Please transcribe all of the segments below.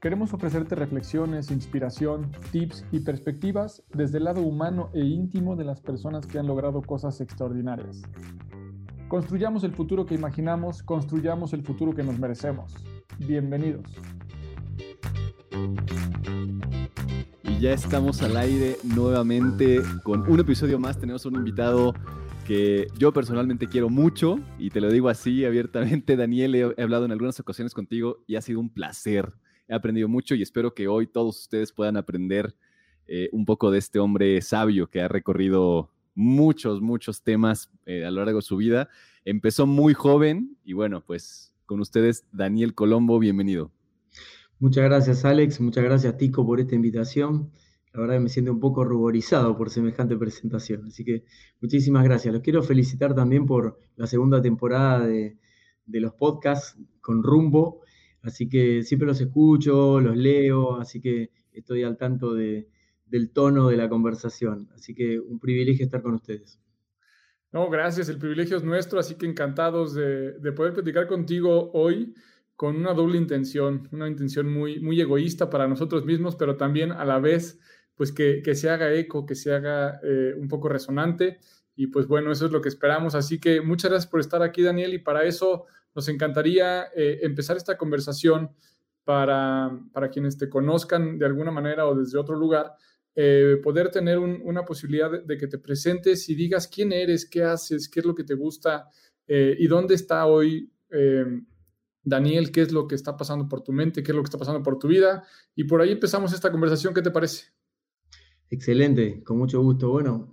Queremos ofrecerte reflexiones, inspiración, tips y perspectivas desde el lado humano e íntimo de las personas que han logrado cosas extraordinarias. Construyamos el futuro que imaginamos, construyamos el futuro que nos merecemos. Bienvenidos. Y ya estamos al aire nuevamente con un episodio más. Tenemos un invitado que yo personalmente quiero mucho y te lo digo así abiertamente. Daniel, he hablado en algunas ocasiones contigo y ha sido un placer he aprendido mucho y espero que hoy todos ustedes puedan aprender eh, un poco de este hombre sabio que ha recorrido muchos, muchos temas eh, a lo largo de su vida. Empezó muy joven y bueno, pues con ustedes, Daniel Colombo, bienvenido. Muchas gracias, Alex. Muchas gracias, Tico, por esta invitación. La verdad que me siento un poco ruborizado por semejante presentación. Así que muchísimas gracias. Los quiero felicitar también por la segunda temporada de, de los podcasts con rumbo. Así que siempre los escucho, los leo, así que estoy al tanto de, del tono de la conversación. Así que un privilegio estar con ustedes. No, gracias, el privilegio es nuestro, así que encantados de, poder platicar contigo hoy con una doble intención, una intención muy, muy egoísta para nosotros mismos, pero también a la vez, pues que, se haga eco, que se haga eh, un poco resonante. Y pues bueno, eso es lo que esperamos. Así que muchas gracias por estar aquí, Daniel, y para eso nos encantaría eh, empezar esta conversación para, quienes te conozcan de alguna manera o desde otro lugar, eh, poder tener una posibilidad de, que te presentes y digas quién eres, qué haces, qué es lo que te gusta eh, y dónde está hoy Daniel, qué es lo que está pasando por tu mente, qué es lo que está pasando por tu vida. Y por ahí empezamos esta conversación. ¿Qué te parece? Excelente, con mucho gusto. Bueno,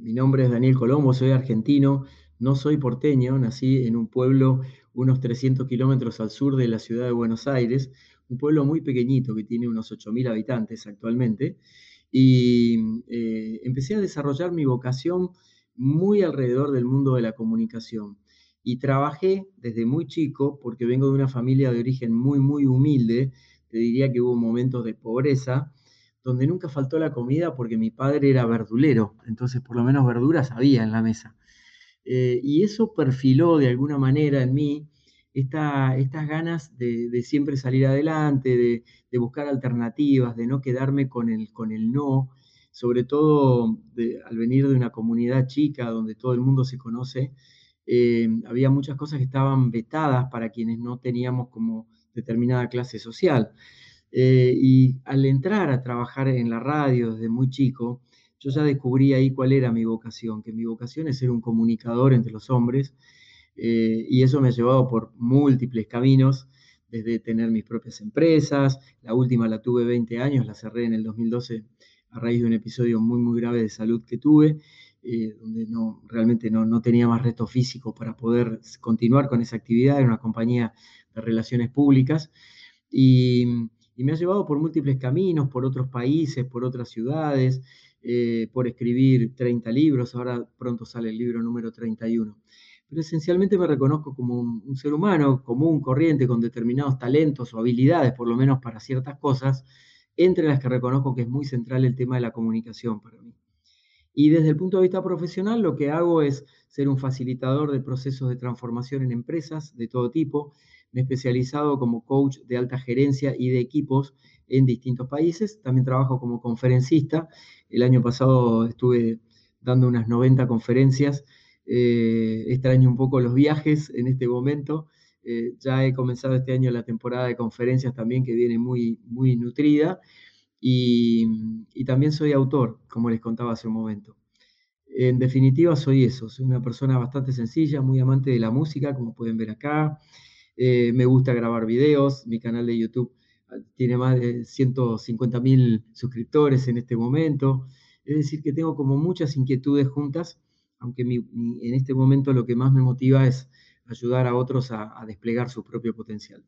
mi nombre es Daniel Colombo, soy argentino, no soy porteño, nací en un pueblo unos 300 kilómetros al sur de la ciudad de Buenos Aires, un pueblo muy pequeñito que tiene unos 8.000 habitantes actualmente, y eh, empecé a desarrollar mi vocación muy alrededor del mundo de la comunicación. Y trabajé desde muy chico, porque vengo de una familia de origen muy, muy humilde, te diría que hubo momentos de pobreza, donde nunca faltó la comida porque mi padre era verdulero, entonces por lo menos verduras había en la mesa. Eh, y eso perfiló de alguna manera en mí estas ganas de, siempre salir adelante, de, buscar alternativas, de no quedarme con el, con el no, sobre todo al venir de una comunidad chica donde todo el mundo se conoce, eh, había muchas cosas que estaban vetadas para quienes no teníamos como determinada clase social. Eh, y al entrar a trabajar en la radio desde muy chico, yo ya descubrí ahí cuál era mi vocación, que mi vocación es ser un comunicador entre los hombres, eh, y eso me ha llevado por múltiples caminos, desde tener mis propias empresas, la última la tuve 20 años, la cerré en el 2012 a raíz de un episodio muy, muy grave de salud que tuve, eh, donde no, realmente no, no, tenía más resto físico para poder continuar con esa actividad, era una compañía de relaciones públicas, y, y me ha llevado por múltiples caminos, por otros países, por otras ciudades, eh, por escribir 30 libros, ahora pronto sale el libro número 31. Pero esencialmente me reconozco como un, ser humano común, corriente, con determinados talentos o habilidades, por lo menos para ciertas cosas, entre las que reconozco que es muy central el tema de la comunicación para mí. Y desde el punto de vista profesional, lo que hago es ser un facilitador de procesos de transformación en empresas de todo tipo. Me especializado como coach de alta gerencia y de equipos en distintos países. También trabajo como conferencista. El año pasado estuve dando unas 90 conferencias. Eh, extraño un poco los viajes en este momento. Eh, ya he comenzado este año la temporada de conferencias también que viene muy, muy nutrida. y, también soy autor, como les contaba hace un momento. En definitiva, soy eso, soy una persona bastante sencilla, muy amante de la música, como pueden ver acá. Eh, me gusta grabar videos, mi canal de YouTube ah, tiene más de 150 mil suscriptores en este momento. Es decir, que tengo como muchas inquietudes juntas, aunque en este momento lo que más me motiva es ayudar a otros a, desplegar su propio potencial.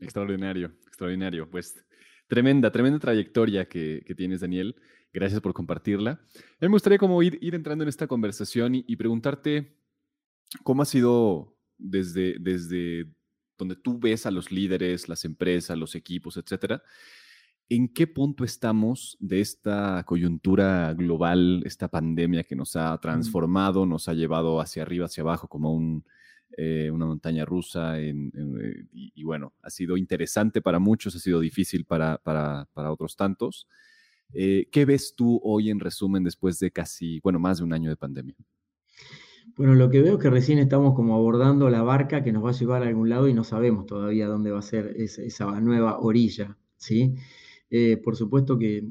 Extraordinario, extraordinario. Pues Tremenda, tremenda trayectoria que, tienes, Daniel. Gracias por compartirla. Me gustaría como ir entrando en esta conversación y, preguntarte cómo ha sido desde, desde donde tú ves a los líderes, las empresas, los equipos, etcétera. ¿En qué punto estamos de esta coyuntura global, esta pandemia que nos ha transformado, nos ha llevado hacia arriba, hacia abajo, como un, eh, una montaña rusa eh, y, bueno, ha sido interesante para muchos, ha sido difícil para, para, para otros tantos. Eh, ¿Qué ves tú hoy en resumen después de casi, bueno, más de un año de pandemia? Bueno, lo que veo es que recién estamos como abordando la barca que nos va a llevar a algún lado y no sabemos todavía dónde va a ser esa, nueva orilla, ¿sí? por supuesto que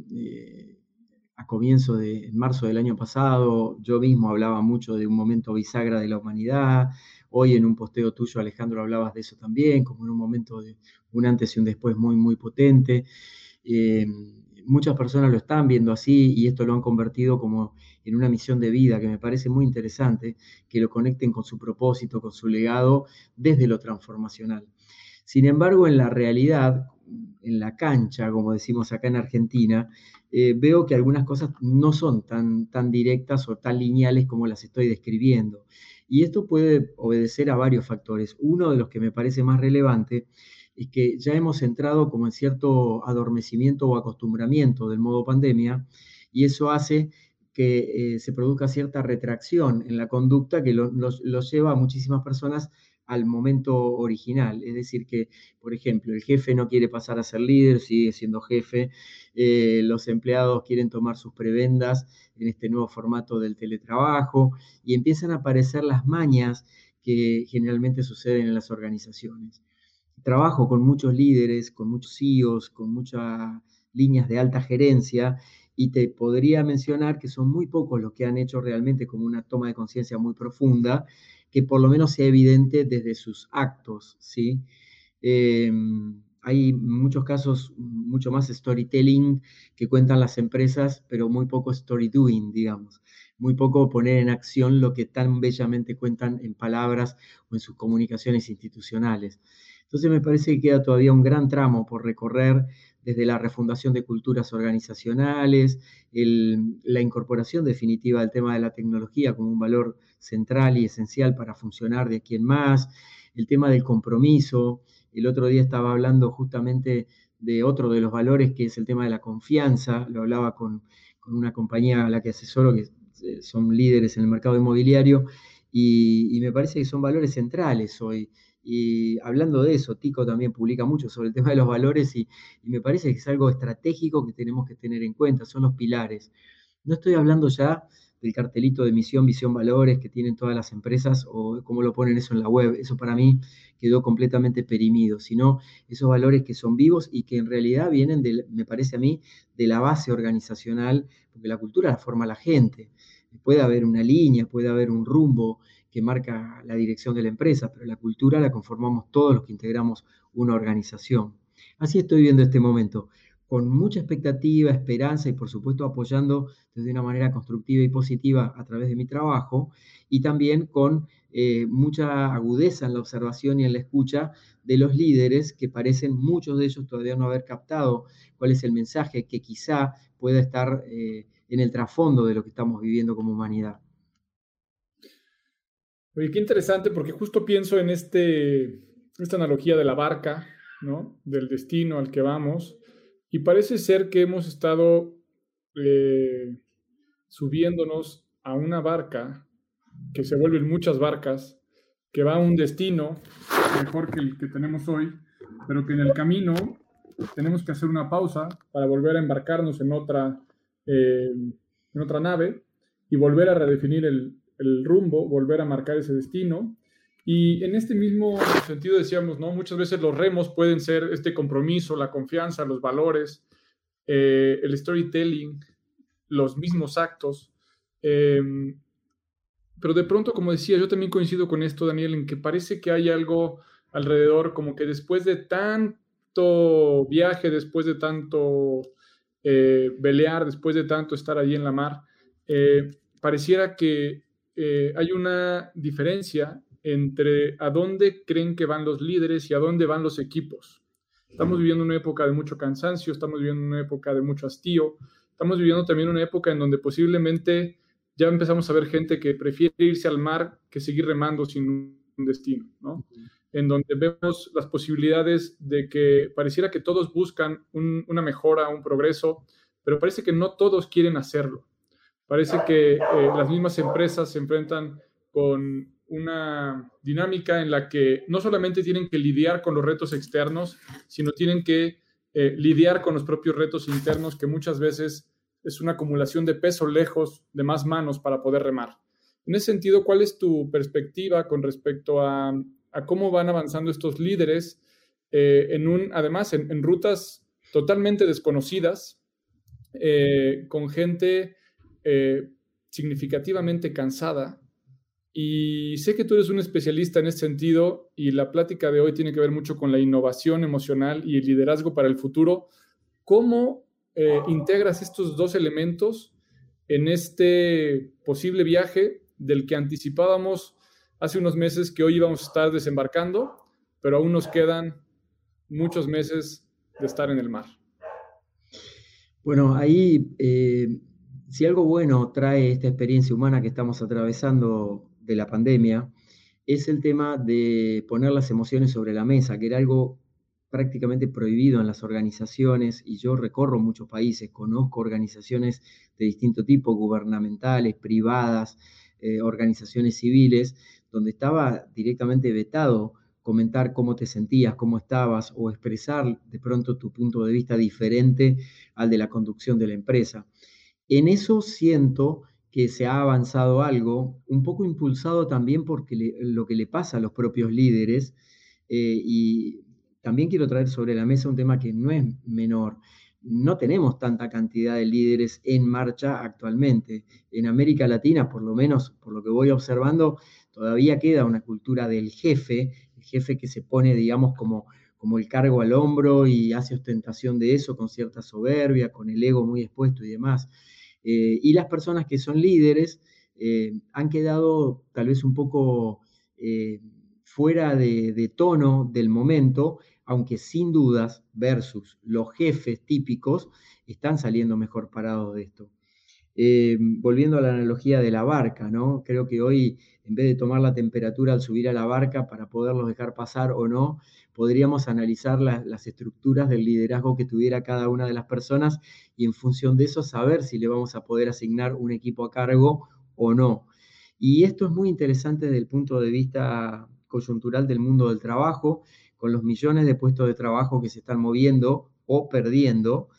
a comienzo de marzo del año pasado yo mismo hablaba mucho de un momento bisagra de la humanidad, Hoy en un posteo tuyo, Alejandro, hablabas de eso también, como en un momento de un antes y un después muy, muy potente. Eh, muchas personas lo están viendo así y esto lo han convertido como en una misión de vida que me parece muy interesante, que lo conecten con su propósito, con su legado desde lo transformacional. Sin embargo, en la realidad, en la cancha, como decimos acá en Argentina, eh, veo que algunas cosas no son tan, tan directas o tan lineales como las estoy describiendo. Y esto puede obedecer a varios factores. Uno de los que me parece más relevante es que ya hemos entrado como en cierto adormecimiento o acostumbramiento del modo pandemia y eso hace que eh, se produzca cierta retracción en la conducta que lo, lleva a muchísimas personas al momento original. Es decir, que, por ejemplo, el jefe no quiere pasar a ser líder, sigue siendo jefe, eh, los empleados quieren tomar sus prebendas en este nuevo formato del teletrabajo y empiezan a aparecer las mañas que generalmente suceden en las organizaciones. Trabajo con muchos líderes, con muchos CEOs, con muchas líneas de alta gerencia y te podría mencionar que son muy pocos los que han hecho realmente como una toma de conciencia muy profunda que por lo menos sea evidente desde sus actos, ¿sí? Em, hay muchos casos, mucho más storytelling que cuentan las empresas, pero muy poco story doing, digamos. Muy poco poner en acción lo que tan bellamente cuentan en palabras o en sus comunicaciones institucionales. Entonces me parece que queda todavía un gran tramo por recorrer desde la refundación de culturas organizacionales, la incorporación definitiva del tema de la tecnología como un valor central y esencial para funcionar de aquí en más, el tema del compromiso. El otro día estaba hablando justamente de otro de los valores que es el tema de la confianza, lo hablaba con, una compañía a la que asesoro que eh, son líderes en el mercado inmobiliario y me parece que son valores centrales hoy y hablando de eso, Tico también publica mucho sobre el tema de los valores y, me parece que es algo estratégico que tenemos que tener en cuenta, son los pilares. No estoy hablando ya del cartelito de misión, visión, valores que tienen todas las empresas o cómo lo ponen eso en la web. Eso para mí quedó completamente perimido, sino esos valores que son vivos y que en realidad vienen, me parece a mí, de la base organizacional, porque la cultura la forma la gente. Puede haber una línea, puede haber un rumbo, que marca la dirección de la empresa, pero la cultura la conformamos todos los que integramos una organización. Así estoy viendo este momento, con mucha expectativa, esperanza y por supuesto apoyando desde una manera constructiva y positiva a través de mi trabajo y también con eh, mucha agudeza en la observación y en la escucha de los líderes que parecen muchos de ellos todavía no haber captado cuál es el mensaje que quizá pueda estar eh, en el trasfondo de lo que estamos viviendo como humanidad. Oye, qué interesante, porque justo pienso en este, esta analogía de la barca, ¿no? Del destino al que vamos. Y parece ser que hemos estado eh, subiéndonos a una barca que se vuelven muchas barcas, que va a un destino mejor que el que tenemos hoy, pero que en el camino tenemos que hacer una pausa para volver a embarcarnos en otra, eh, en otra nave y volver a redefinir el, el rumbo, volver a marcar ese destino. Y en este mismo sentido decíamos, ¿no? Muchas veces los remos pueden ser este compromiso, la confianza, los valores, eh, el storytelling, los mismos actos. Em, pero de pronto, como decía, yo también coincido con esto, Daniel, en que parece que hay algo alrededor, como que después de tanto viaje, después de tanto eh, después de tanto estar allí en la mar, eh, pareciera que eh, hay una diferencia entre a dónde creen que van los líderes y a dónde van los equipos. Estamos viviendo una época de mucho cansancio, estamos viviendo una época de mucho hastío, estamos viviendo también una época en donde posiblemente ya empezamos a ver gente que prefiere irse al mar que seguir remando sin un destino, ¿no? En donde vemos las posibilidades de que pareciera que todos buscan una mejora, un progreso, pero parece que no todos quieren hacerlo. Parece que eh, las mismas empresas se enfrentan con una dinámica en la que no solamente tienen que lidiar con los retos externos, sino tienen que eh, lidiar con los propios retos internos que muchas veces es una acumulación de peso lejos de más manos para poder remar. En ese sentido, ¿cuál es tu perspectiva con respecto a, cómo van avanzando estos líderes eh, en un, además, en, rutas totalmente desconocidas, eh, con gente eh, significativamente cansada? Y sé que tú eres un especialista en ese sentido y la plática de hoy tiene que ver mucho con la innovación emocional y el liderazgo para el futuro. ¿Cómo eh, integras estos dos elementos en este posible viaje del que anticipábamos hace unos meses que hoy íbamos a estar desembarcando, pero aún nos quedan muchos meses de estar en el mar. Bueno, ahí, eh, si algo bueno trae esta experiencia humana que estamos atravesando de la pandemia, es el tema de poner las emociones sobre la mesa, que era algo prácticamente prohibido en las organizaciones y yo recorro muchos países, conozco organizaciones de distinto tipo, gubernamentales, privadas, eh, organizaciones civiles, donde estaba directamente vetado comentar cómo te sentías, cómo estabas o expresar de pronto tu punto de vista diferente al de la conducción de la empresa. En eso siento que se ha avanzado algo, un poco impulsado también porque lo que le pasa a los propios líderes eh, y también quiero traer sobre la mesa un tema que no es menor. No tenemos tanta cantidad de líderes en marcha actualmente. En América Latina, por lo menos por lo que voy observando, todavía queda una cultura del jefe, el jefe que se pone, digamos, como, como el cargo al hombro y hace ostentación de eso con cierta soberbia, con el ego muy expuesto y demás. Eh, y las personas que son líderes eh, han quedado tal vez un poco eh, fuera de, tono del momento aunque sin dudas, versus los jefes típicos, están saliendo mejor parados de esto. Volviendo a la analogía de la barca, ¿no? Creo que hoy, en vez de tomar la temperatura al subir a la barca para poderlos dejar pasar o no, podríamos analizar las estructuras del liderazgo que tuviera cada una de las personas y en función de eso saber si le vamos a poder asignar un equipo a cargo o no. Y esto es muy interesante desde el punto de vista coyuntural del mundo del trabajo, con los millones de puestos de trabajo que se están moviendo o perdiendo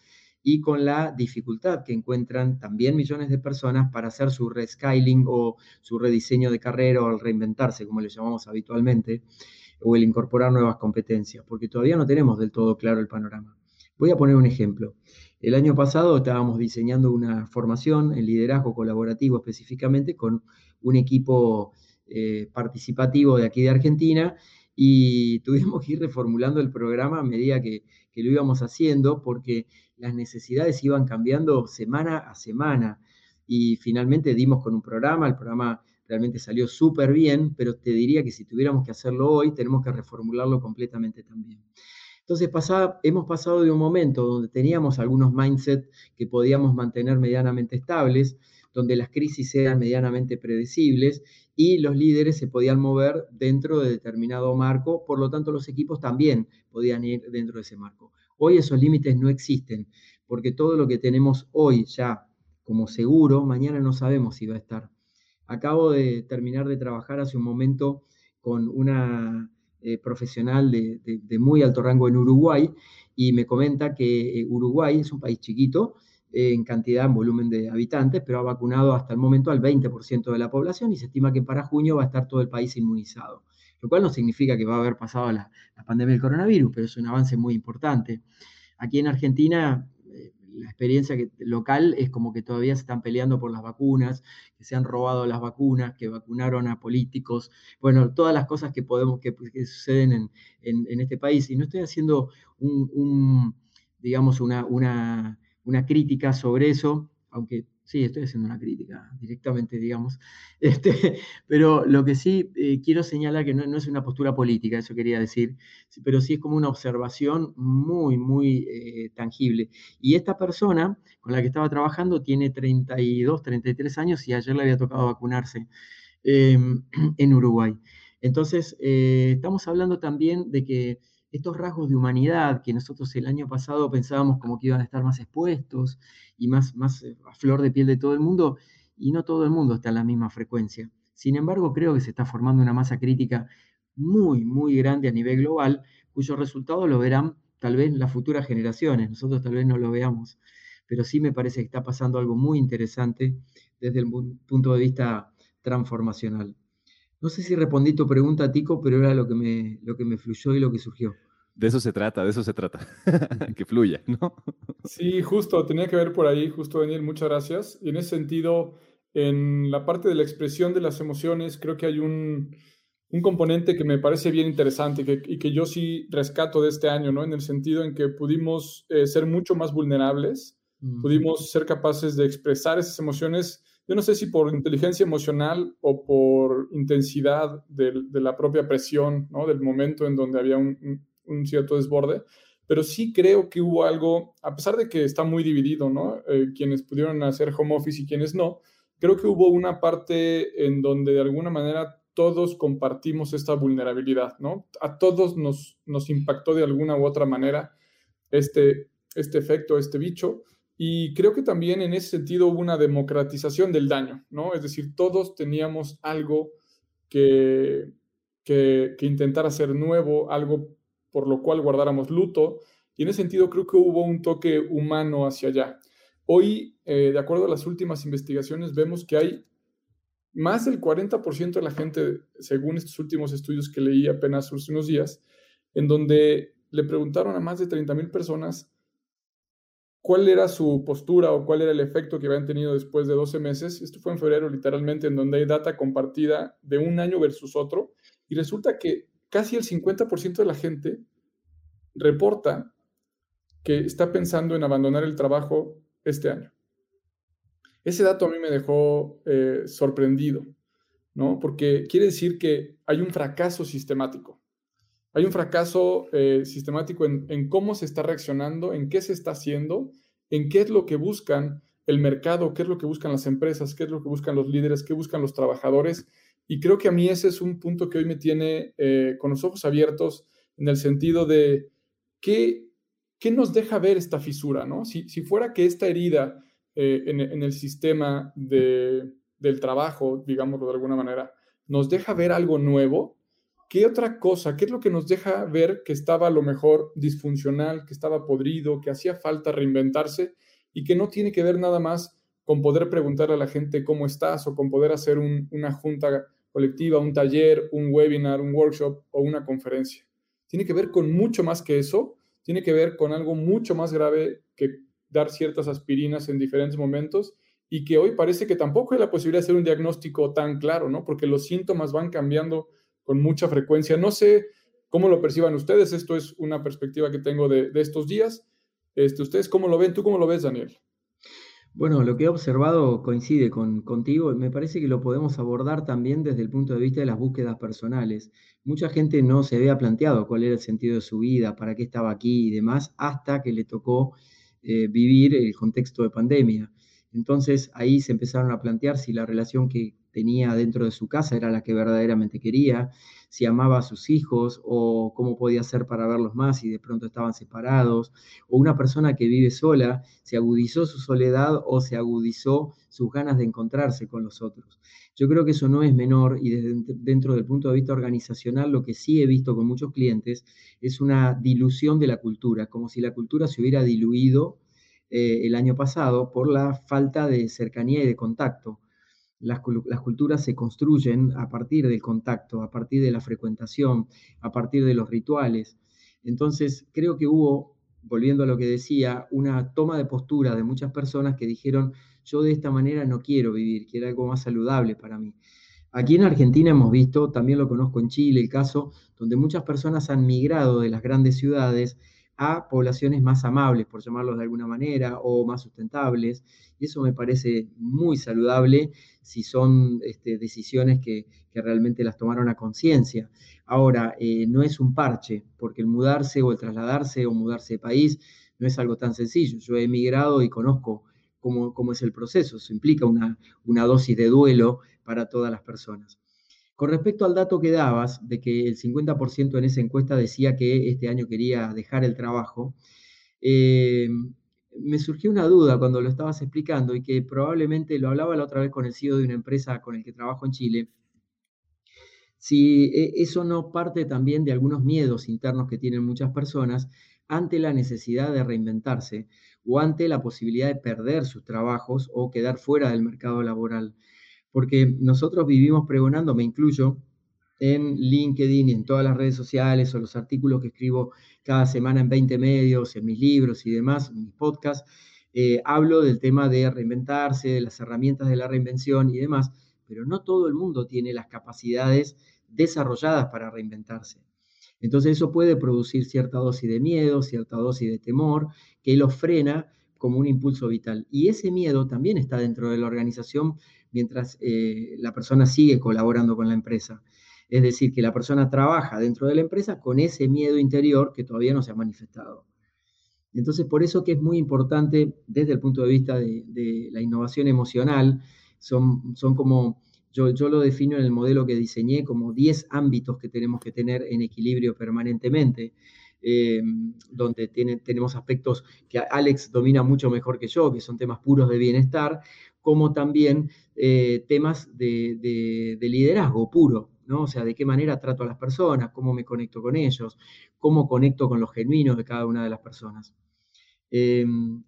y con la dificultad que encuentran también millones de personas para hacer su rescaling o su rediseño de carrera o el reinventarse, como le llamamos habitualmente, o el incorporar nuevas competencias, porque todavía no tenemos del todo claro el panorama. Voy a poner un ejemplo. El año pasado estábamos diseñando una formación en liderazgo colaborativo específicamente con un equipo eh, participativo de aquí de Argentina y tuvimos que ir reformulando el programa a medida que, lo íbamos haciendo porque las necesidades iban cambiando semana a semana y finalmente dimos con un programa, el programa realmente salió súper bien, pero te diría que si tuviéramos que hacerlo hoy, tenemos que reformularlo completamente también. Entonces hemos pasado de un momento donde teníamos algunos mindset que podíamos mantener medianamente estables, donde las crisis eran medianamente predecibles y los líderes se podían mover dentro de determinado marco, por lo tanto los equipos también podían ir dentro de ese marco. Hoy esos límites no existen, porque todo lo que tenemos hoy ya como seguro, mañana no sabemos si va a estar. Acabo de terminar de trabajar hace un momento con una eh, profesional de, muy alto rango en Uruguay y me comenta que eh, Uruguay es un país chiquito, en cantidad, en volumen de habitantes, pero ha vacunado hasta el momento al 20% de la población y se estima que para junio va a estar todo el país inmunizado, lo cual no significa que va a haber pasado la, pandemia del coronavirus, pero es un avance muy importante. Aquí en Argentina, eh, experiencia local es como que todavía se están peleando por las vacunas, que se han robado las vacunas, que vacunaron a políticos, bueno, todas las cosas que podemos, que, suceden en, este país. Y no estoy haciendo un, digamos, una, una, una crítica sobre eso, aunque Sí, estoy haciendo una crítica directamente, digamos. Este, pero lo que sí eh, quiero señalar que no, es una postura política, eso quería decir, pero sí es como una observación muy, muy eh, tangible. Y esta persona con la que estaba trabajando tiene 32, 33 años y ayer le había tocado vacunarse em, en Uruguay. Entonces, eh, estamos hablando también de que estos rasgos de humanidad que nosotros el año pasado pensábamos como que iban a estar más expuestos y más, eh, a flor de piel de todo el mundo, y no todo el mundo está en la misma frecuencia. Sin embargo, creo que se está formando una masa crítica muy, muy grande a nivel global, cuyo resultado lo verán tal vez las futuras generaciones, nosotros tal vez no lo veamos, pero sí me parece que está pasando algo muy interesante desde el punto de vista transformacional. No sé si respondí tu pregunta, Tico, pero era lo que me, lo que me fluyó y lo que surgió. De eso se trata, de eso se trata, que fluya, ¿no? Sí, justo, tenía que ver por ahí, justo Daniel, muchas gracias. Y en ese sentido, en la parte de la expresión de las emociones, creo que hay un, un componente que me parece bien interesante que, y que yo sí rescato de este año, ¿no? En el sentido en que pudimos eh, ser mucho más vulnerables, pudimos ser capaces de expresar esas emociones yo no sé si por inteligencia emocional o por intensidad de, la propia presión, ¿no? Del momento en donde había un, cierto desborde, pero sí creo que hubo algo, a pesar de que está muy dividido, ¿no? Eh, quienes pudieron hacer home office y quienes no, creo que hubo una parte en donde de alguna manera todos compartimos esta vulnerabilidad, ¿no? A todos nos, impactó de alguna u otra manera este, este efecto, este bicho. Y creo que también en ese sentido hubo una democratización del daño, ¿no? Es decir, todos teníamos algo que, que, intentar hacer nuevo, algo por lo cual guardáramos luto. Y en ese sentido creo que hubo un toque humano hacia allá. Hoy, eh, de acuerdo a las últimas investigaciones, vemos que hay más del 40% de la gente, según estos últimos estudios que leí apenas hace unos días, en donde le preguntaron a más de 30 mil personas cuál era su postura o cuál era el efecto que habían tenido después de 12 meses. Esto fue en febrero, literalmente, en donde hay data compartida de un año versus otro. Y resulta que casi el 50% de la gente reporta que está pensando en abandonar el trabajo este año. Ese dato a mí me dejó eh, sorprendido, ¿no? Porque quiere decir que hay un fracaso sistemático. Hay un fracaso eh, sistemático en, cómo se está reaccionando, en qué se está haciendo, en qué es lo que buscan el mercado, qué es lo que buscan las empresas, qué es lo que buscan los líderes, qué buscan los trabajadores. Y creo que a mí ese es un punto que hoy me tiene eh, con los ojos abiertos en el sentido de qué, qué nos deja ver esta fisura, ¿no? Si, fuera que esta herida eh, en, en, el sistema de, del trabajo, digámoslo de alguna manera, nos deja ver algo nuevo, ¿Qué otra cosa? ¿Qué es lo que nos deja ver que estaba a lo mejor disfuncional, que estaba podrido, que hacía falta reinventarse y que no tiene que ver nada más con poder preguntar a la gente cómo estás o con poder hacer una junta colectiva, un taller, un webinar, un workshop o una conferencia? Tiene que ver con mucho más que eso, tiene que ver con algo mucho más grave que dar ciertas aspirinas en diferentes momentos y que hoy parece que tampoco hay la posibilidad de hacer un diagnóstico tan claro, ¿no? Porque los síntomas van cambiando con mucha frecuencia. No sé cómo lo perciban ustedes, esto es una perspectiva que tengo de, estos días. Este, ¿Ustedes cómo lo ven? ¿Tú cómo lo ves, Daniel? Bueno, lo que he observado coincide con, contigo me parece que lo podemos abordar también desde el punto de vista de las búsquedas personales. Mucha gente no se había planteado cuál era el sentido de su vida, para qué estaba aquí y demás, hasta que le tocó eh, vivir el contexto de pandemia. Entonces ahí se empezaron a plantear si la relación que tenía dentro de su casa era la que verdaderamente quería, si amaba a sus hijos o cómo podía hacer para verlos más y de pronto estaban separados, o una persona que vive sola, se agudizó su soledad o se agudizó sus ganas de encontrarse con los otros. Yo creo que eso no es menor y desde dentro del punto de vista organizacional lo que sí he visto con muchos clientes es una dilución de la cultura, como si la cultura se hubiera diluido eh, el año pasado por la falta de cercanía y de contacto. Las, culturas se construyen a partir del contacto, a partir de la frecuentación, a partir de los rituales. Entonces, creo que hubo volviendo a lo que decía, una toma de postura de muchas personas que dijeron, yo de esta manera no quiero vivir, quiero algo más saludable para mí. Aquí en Argentina hemos visto, también lo conozco en Chile, el caso donde muchas personas han migrado de las grandes ciudades a poblaciones más amables, por llamarlos de alguna manera, o más sustentables. Y eso me parece muy saludable si son este, decisiones que, realmente las tomaron a conciencia. Ahora, eh, no es un parche, porque el mudarse o el trasladarse o mudarse de país no es algo tan sencillo. Yo he emigrado y conozco cómo, es el proceso. Eso implica una dosis de duelo para todas las personas. Con respecto al dato que dabas, de que el 50% en esa encuesta decía que este año quería dejar el trabajo, eh, me surgió una duda cuando lo estabas explicando y que probablemente lo hablaba la otra vez con el CEO de una empresa con el que trabajo en Chile, si eh, eso no parte también de algunos miedos internos que tienen muchas personas ante la necesidad de reinventarse o ante la posibilidad de perder sus trabajos o quedar fuera del mercado laboral porque nosotros vivimos pregonando, me incluyo, en LinkedIn y en todas las redes sociales o los artículos que escribo cada semana en 20 medios, en mis libros y demás, en mis podcasts, eh, hablo del tema de reinventarse, de las herramientas de la reinvención y demás, pero no todo el mundo tiene las capacidades desarrolladas para reinventarse. Entonces eso puede producir cierta dosis de miedo, cierta dosis de temor, que lo frena como un impulso vital. Y ese miedo también está dentro de la organización mientras eh, la persona sigue colaborando con la empresa. Es decir, que la persona trabaja dentro de la empresa con ese miedo interior que todavía no se ha manifestado. Entonces, por eso que es muy importante desde el punto de vista de, la innovación emocional, son, son como, yo, yo, lo defino en el modelo que diseñé como 10 ámbitos que tenemos que tener en equilibrio permanentemente. Eh, donde tenemos aspectos que Alex domina mucho mejor que yo, que son temas puros de bienestar, como también eh, temas de, liderazgo puro, ¿no? O sea, de qué manera trato a las personas, cómo me conecto con ellos, cómo conecto con los genuinos de cada una de las personas. Eh,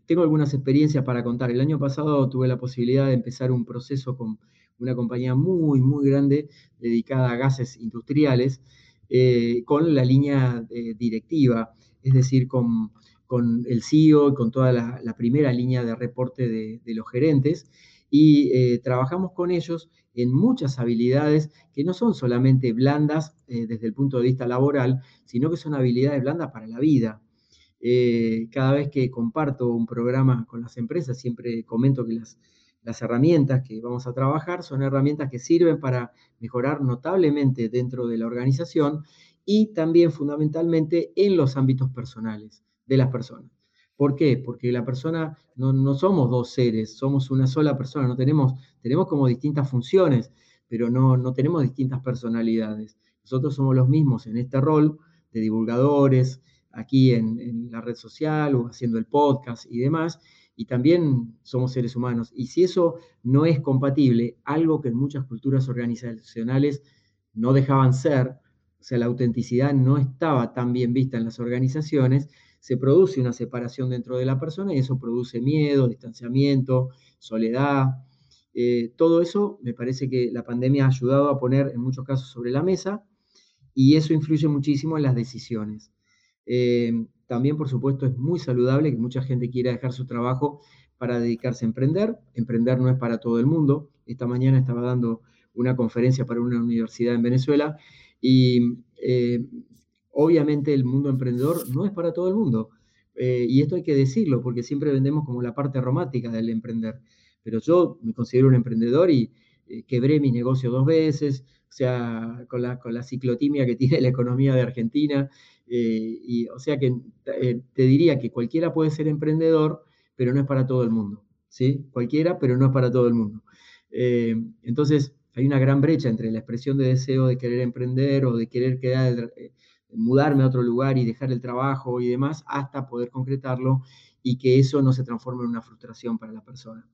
tengo algunas experiencias para contar. El año pasado tuve la posibilidad de empezar un proceso con una compañía muy, muy grande dedicada a gases industriales, eh, con la línea directiva, es decir, con, el CEO y con toda la, primera línea de reporte de los gerentes y eh, trabajamos con ellos en muchas habilidades que no son solamente blandas eh, desde el punto de vista laboral, sino que son habilidades blandas para la vida. Eh, cada vez que comparto un programa con las empresas, siempre comento que las, las herramientas que vamos a trabajar son herramientas que sirven para mejorar notablemente dentro de la organización y también fundamentalmente en los ámbitos personales de las personas. ¿Por qué? Porque la persona, no, somos dos seres, somos una sola persona, no tenemos, tenemos como distintas funciones, pero no, no tenemos distintas personalidades. Nosotros somos los mismos en este rol de divulgadores, aquí en, la red social o haciendo el podcast y demás, y también somos seres humanos. Y si eso no es compatible, algo que en muchas culturas organizacionales no dejaban ser, o sea, la autenticidad no estaba tan bien vista en las organizaciones, se produce una separación dentro de la persona y eso produce miedo, distanciamiento, soledad. Eh, todo eso me parece que la pandemia ha ayudado a poner en muchos casos sobre la mesa y eso influye muchísimo en las decisiones. Eh, también, por supuesto, es muy saludable que mucha gente quiera dejar su trabajo para dedicarse a emprender. Emprender no es para todo el mundo. Esta mañana estaba dando una conferencia para una universidad en Venezuela y eh, Obviamente el mundo emprendedor no es para todo el mundo. Eh, y esto hay que decirlo, porque siempre vendemos como la parte romántica del emprender. Pero yo me considero un emprendedor y eh, quebré mi negocio dos veces, o sea, con la, con la ciclotimia que tiene la economía de Argentina. Eh, y, o sea que te diría que cualquiera puede ser emprendedor, pero no es para todo el mundo. ¿sí? Cualquiera, pero no es para todo el mundo. entonces, hay una gran brecha entre la expresión de deseo de querer emprender o de querer quedar mudarme a otro lugar y dejar el trabajo y demás, hasta poder concretarlo y que eso no se transforme en una frustración para la persona.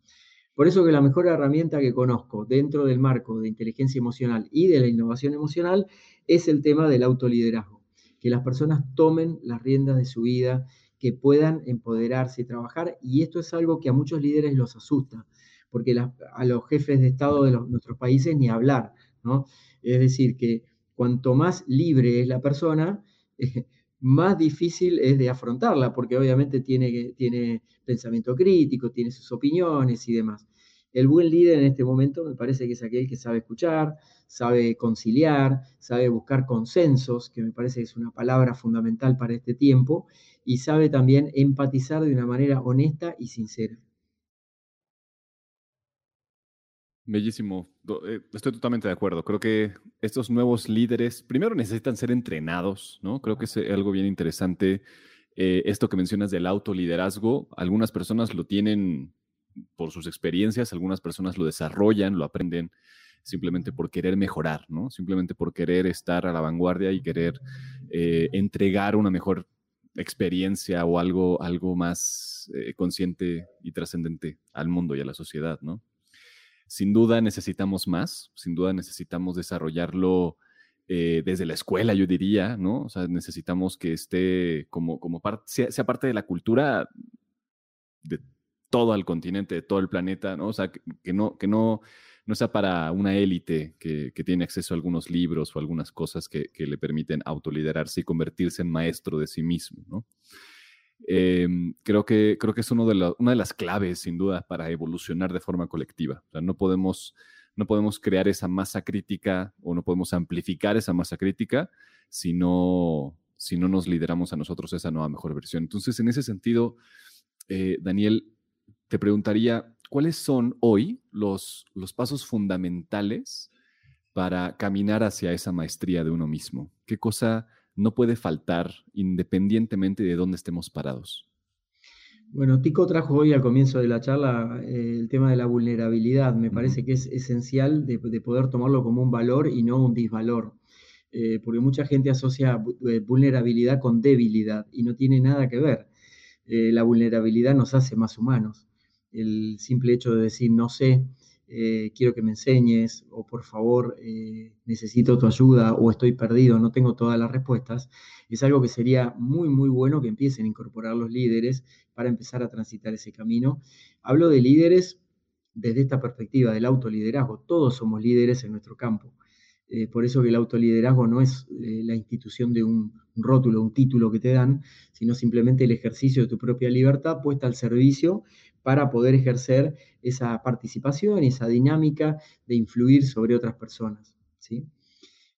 Por eso que la mejor herramienta que conozco dentro del marco de inteligencia emocional y de la innovación emocional es el tema del autoliderazgo, que las personas tomen las riendas de su vida, que puedan empoderarse y trabajar, y esto es algo que a muchos líderes los asusta, porque a los jefes de Estado de nuestros países ni hablar, ¿no? Es decir, que cuanto más libre es la persona, más difícil es de afrontarla, porque obviamente tiene, tiene pensamiento crítico, tiene sus opiniones y demás. El buen líder en este momento me parece que es aquel que sabe escuchar, sabe conciliar, sabe buscar consensos, que me parece que es una palabra fundamental para este tiempo, y sabe también empatizar de una manera honesta y sincera. Bellísimo. Eh, estoy totalmente de acuerdo. Creo que estos nuevos líderes, primero necesitan ser entrenados, ¿no? Creo que es algo bien interesante. Eh, esto que mencionas del autoliderazgo, algunas personas lo tienen por sus experiencias, algunas personas lo desarrollan, lo aprenden simplemente por querer mejorar, ¿no? Simplemente por querer estar a la vanguardia y querer eh, entregar una mejor experiencia o algo, algo más eh, consciente y trascendente al mundo y a la sociedad, ¿no? Sin duda necesitamos más, sin duda necesitamos desarrollarlo eh, desde la escuela, yo diría, ¿no? O sea, necesitamos que esté como, como parte, sea, parte de la cultura de todo el continente, de todo el planeta, ¿no? O sea, que, no, que no, no sea para una élite que, tiene acceso a algunos libros o algunas cosas que, le permiten autoliderarse y convertirse en maestro de sí mismo, ¿no? Em, creo, que, creo que es uno de una de las claves, sin duda, para evolucionar de forma colectiva. No podemos, no podemos crear esa masa crítica o no podemos amplificar esa masa crítica si no, si no nos lideramos a nosotros esa nueva mejor versión. Entonces, en ese sentido, eh, Daniel, te preguntaría, ¿cuáles son hoy los, los pasos fundamentales para caminar hacia esa maestría de uno mismo? ¿Qué cosa no puede faltar independientemente de dónde estemos parados? Bueno, Tico trajo hoy al comienzo de la charla eh, el tema de la vulnerabilidad. Me parece que es esencial de, poder tomarlo como un valor y no un disvalor. Eh, porque mucha gente asocia eh, vulnerabilidad con debilidad y no tiene nada que ver. la vulnerabilidad nos hace más humanos el simple hecho de decir no sé, eh, quiero que me enseñes, o por favor, eh, necesito tu ayuda, o estoy perdido, no tengo todas las respuestas, es algo que sería muy, muy bueno que empiecen a incorporar los líderes para empezar a transitar ese camino. Hablo de líderes desde esta perspectiva del autoliderazgo, todos somos líderes en nuestro campo. Eh, por eso que el autoliderazgo no es la institución de un, un, rótulo, un título que te dan, sino simplemente el ejercicio de tu propia libertad puesta al servicio para poder ejercer esa participación esa dinámica de influir sobre otras personas. ¿sí?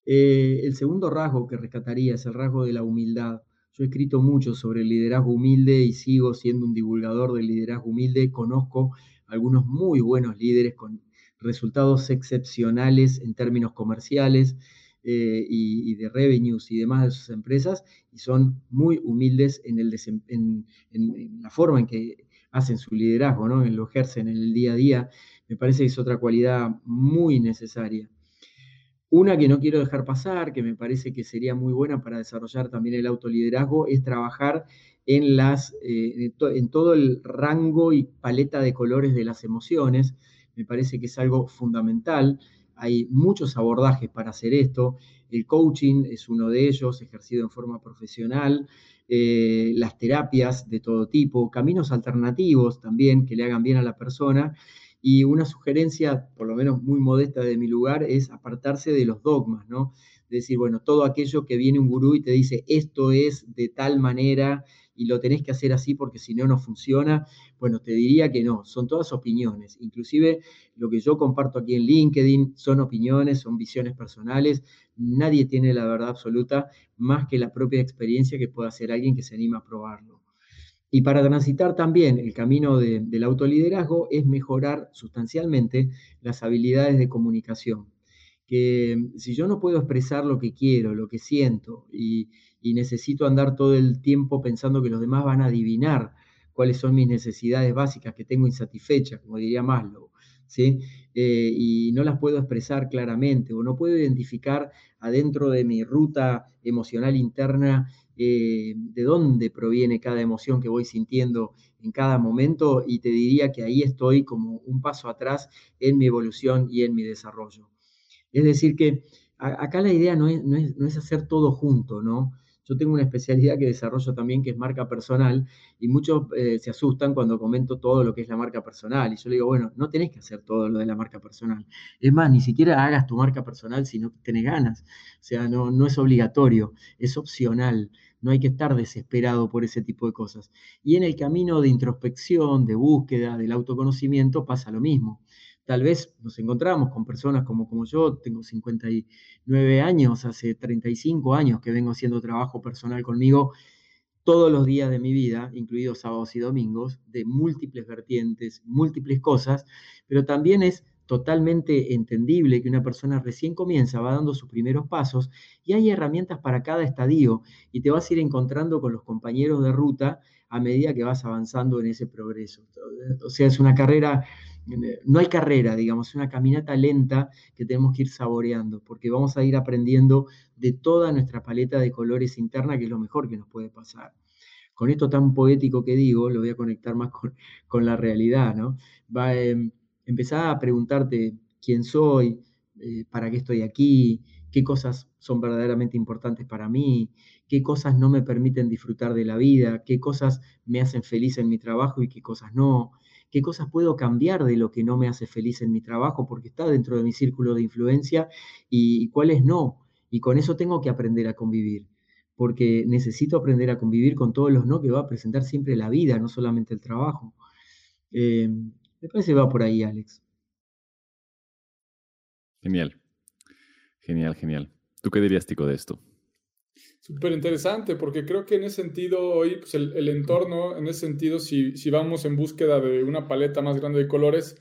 Eh, el segundo rasgo que rescataría es el rasgo de la humildad. Yo he escrito mucho sobre el liderazgo humilde y sigo siendo un divulgador del liderazgo humilde. Conozco algunos muy buenos líderes con resultados excepcionales en términos comerciales eh, y, de revenues y demás de sus empresas y son muy humildes en la forma en que hacen su liderazgo, ¿no? lo ejercen en el día a día, me parece que es otra cualidad muy necesaria. Una que no quiero dejar pasar, que me parece que sería muy buena para desarrollar también el autoliderazgo, es trabajar en, las, eh, en todo el rango y paleta de colores de las emociones. Me parece que es algo fundamental. Hay muchos abordajes para hacer esto. El coaching es uno de ellos, ejercido en forma profesional. Eh, las terapias de todo tipo, caminos alternativos también que le hagan bien a la persona. Y una sugerencia, por lo menos muy modesta de mi lugar, es apartarse de los dogmas, ¿no? decir, bueno, todo aquello que viene un gurú y te dice, esto es de tal manera y lo tenés que hacer así porque si no, no funciona. Bueno, te diría que no, son todas opiniones. Inclusive lo que yo comparto aquí en LinkedIn son opiniones, son visiones personales. Nadie tiene la verdad absoluta más que la propia experiencia que pueda hacer alguien que se anima a probarlo. Y para transitar también el camino del autoliderazgo es mejorar sustancialmente las habilidades de comunicación. Que si yo no puedo expresar lo que quiero, lo que siento y, y necesito andar todo el tiempo pensando que los demás van a adivinar cuáles son mis necesidades básicas que tengo insatisfechas, como diría Maslow, ¿sí? Eh, y no las puedo expresar claramente o no puedo identificar adentro de mi ruta emocional interna eh, de dónde proviene cada emoción que voy sintiendo en cada momento y te diría que ahí estoy como un paso atrás en mi evolución y en mi desarrollo. Es decir, que acá la idea no es, no es hacer todo junto, ¿no? Yo tengo una especialidad que desarrollo también que es marca personal y muchos eh, se asustan cuando comento todo lo que es la marca personal. Y yo le digo, bueno, no tenés que hacer todo lo de la marca personal. Es más, ni siquiera hagas tu marca personal si no tenés ganas. O sea, no, no es obligatorio, es opcional. No hay que estar desesperado por ese tipo de cosas. Y en el camino de introspección, de búsqueda, del autoconocimiento pasa lo mismo. Tal vez nos encontramos con personas como, como yo, tengo 59 años, hace 35 años que vengo haciendo trabajo personal conmigo todos los días de mi vida, incluidos sábados y domingos, de múltiples vertientes, múltiples cosas, pero también es totalmente entendible que una persona recién comienza, va dando sus primeros pasos y hay herramientas para cada estadio y te vas a ir encontrando con los compañeros de ruta a medida que vas avanzando en ese progreso. O sea, es una carrera, no hay carrera, digamos, es una caminata lenta que tenemos que ir saboreando, porque vamos a ir aprendiendo de toda nuestra paleta de colores interna, que es lo mejor que nos puede pasar. Con esto tan poético que digo, lo voy a conectar más con, la realidad, ¿no? Va, eh, empezar a preguntarte quién soy, eh, para qué estoy aquí, qué cosas son verdaderamente importantes para mí, qué cosas no me permiten disfrutar de la vida, qué cosas me hacen feliz en mi trabajo y qué cosas no, qué cosas puedo cambiar de lo que no me hace feliz en mi trabajo porque está dentro de mi círculo de influencia y, cuáles no. Y con eso tengo que aprender a convivir, porque necesito aprender a convivir con todos los no que va a presentar siempre la vida, no solamente el trabajo. Eh, me parece que va por ahí, Alex. Genial. Genial, genial. ¿Tú qué dirías, Tico, de esto? Súper interesante, porque creo que en ese sentido, hoy, pues el, entorno, en ese sentido, si, si, vamos en búsqueda de una paleta más grande de colores,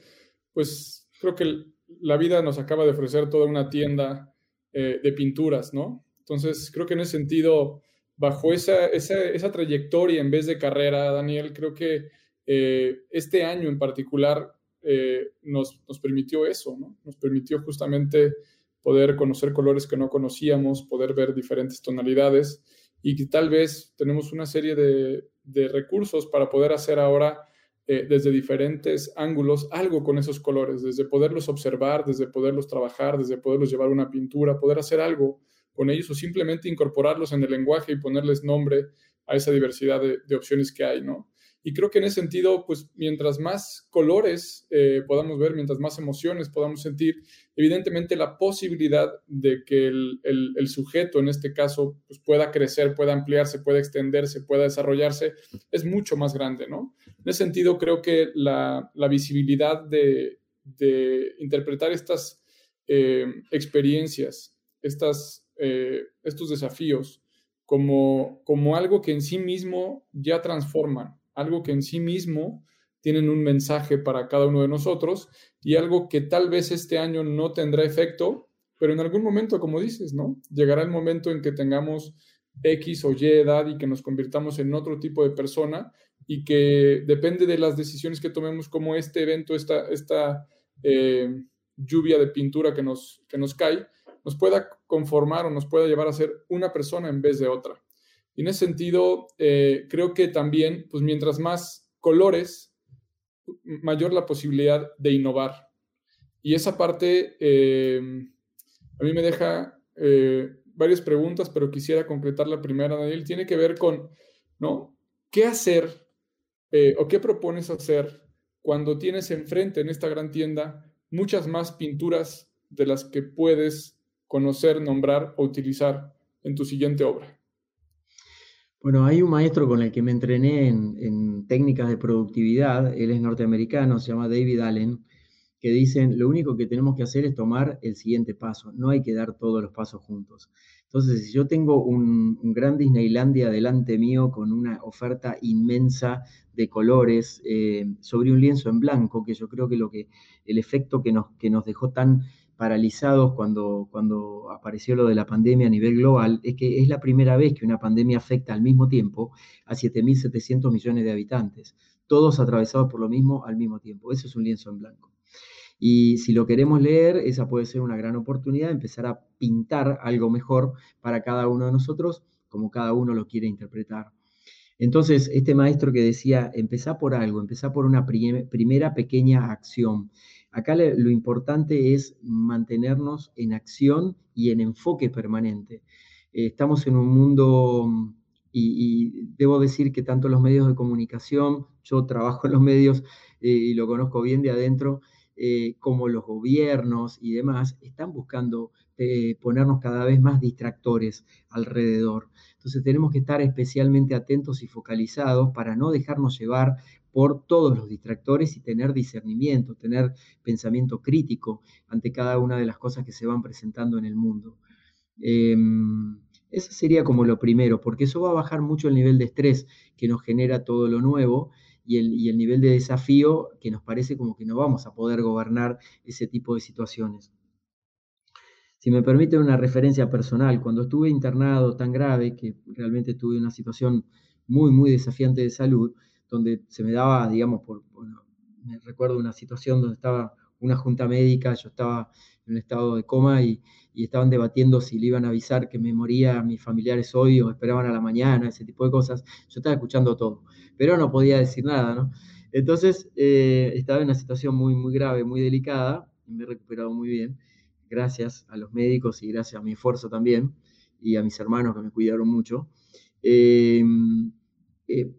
pues creo que la vida nos acaba de ofrecer toda una tienda eh, de pinturas, ¿no? Entonces, creo que en ese sentido, bajo esa, esa, esa trayectoria en vez de carrera, Daniel, creo que eh, este año en particular eh, nos, nos, permitió eso, ¿no? Nos permitió justamente poder conocer colores que no conocíamos, poder ver diferentes tonalidades y tal vez tenemos una serie de, de recursos para poder hacer ahora eh, desde diferentes ángulos algo con esos colores, desde poderlos observar, desde poderlos trabajar, desde poderlos llevar una pintura, poder hacer algo con ellos o simplemente incorporarlos en el lenguaje y ponerles nombre a esa diversidad de, de opciones que hay, ¿no? Y creo que en ese sentido, pues mientras más colores eh, podamos ver, mientras más emociones podamos sentir, evidentemente la posibilidad de que el, sujeto, en este caso, pues pueda crecer, pueda ampliarse, pueda extenderse, pueda desarrollarse, es mucho más grande, ¿no? En ese sentido, creo que la, visibilidad de, interpretar estas eh, experiencias, estas, eh, estos desafíos, como, como algo que en sí mismo ya transforman, algo que en sí mismo tienen un mensaje para cada uno de nosotros y algo que tal vez este año no tendrá efecto, pero en algún momento, como dices, ¿no? Llegará el momento en que tengamos X o Y edad y que nos convirtamos en otro tipo de persona y que depende de las decisiones que tomemos como este evento, esta, esta eh, lluvia de pintura que nos, que nos cae, nos pueda conformar o nos pueda llevar a ser una persona en vez de otra. En ese sentido, eh, creo que también, pues mientras más colores, mayor la posibilidad de innovar. Y esa parte eh, a mí me deja eh, varias preguntas, pero quisiera concretar la primera, Daniel. Tiene que ver con, ¿no? ¿Qué hacer o qué propones hacer cuando tienes enfrente en esta gran tienda muchas más pinturas de las que puedes conocer, nombrar o utilizar en tu siguiente obra? Bueno, hay un maestro con el que me entrené en, técnicas de productividad, él es norteamericano, se llama David Allen, que dicen, lo único que tenemos que hacer es tomar el siguiente paso, no hay que dar todos los pasos juntos. Entonces, si yo tengo un, gran Disneylandia delante mío con una oferta inmensa de colores eh, sobre un lienzo en blanco, que yo creo que, lo que el efecto que nos, que nos dejó tan paralizados cuando, cuando apareció lo de la pandemia a nivel global, es que es la primera vez que una pandemia afecta al mismo tiempo a 7.700 millones de habitantes, todos atravesados por lo mismo al mismo tiempo. Eso es un lienzo en blanco. Y si lo queremos leer, esa puede ser una gran oportunidad de empezar a pintar algo mejor para cada uno de nosotros, como cada uno lo quiere interpretar. Entonces, este maestro que decía, empezá por algo, empezá por una primera pequeña acción. Acá lo importante es mantenernos en acción y en enfoque permanente. estamos en un mundo, y, debo decir que tanto los medios de comunicación, yo trabajo en los medios y lo conozco bien de adentro, como los gobiernos y demás, están buscando ponernos cada vez más distractores alrededor. Entonces tenemos que estar especialmente atentos y focalizados para no dejarnos llevar por todos los distractores y tener discernimiento, tener pensamiento crítico ante cada una de las cosas que se van presentando en el mundo. Em, eso sería como lo primero, porque eso va a bajar mucho el nivel de estrés que nos genera todo lo nuevo y el, y el nivel de desafío que nos parece como que no vamos a poder gobernar ese tipo de situaciones. Si me permite una referencia personal, cuando estuve internado tan grave, que realmente tuve una situación muy, muy desafiante de salud, donde se me daba, digamos, por, bueno, me recuerdo una situación donde estaba una junta médica, yo estaba en un estado de coma y, estaban debatiendo si le iban a avisar que me moría a mis familiares hoy o esperaban a la mañana, ese tipo de cosas. Yo estaba escuchando todo, pero no podía decir nada, ¿no? Entonces, eh, estaba en una situación muy, muy grave, muy delicada, y me he recuperado muy bien gracias a los médicos y gracias a mi esfuerzo también, y a mis hermanos que me cuidaron mucho. Em, eh,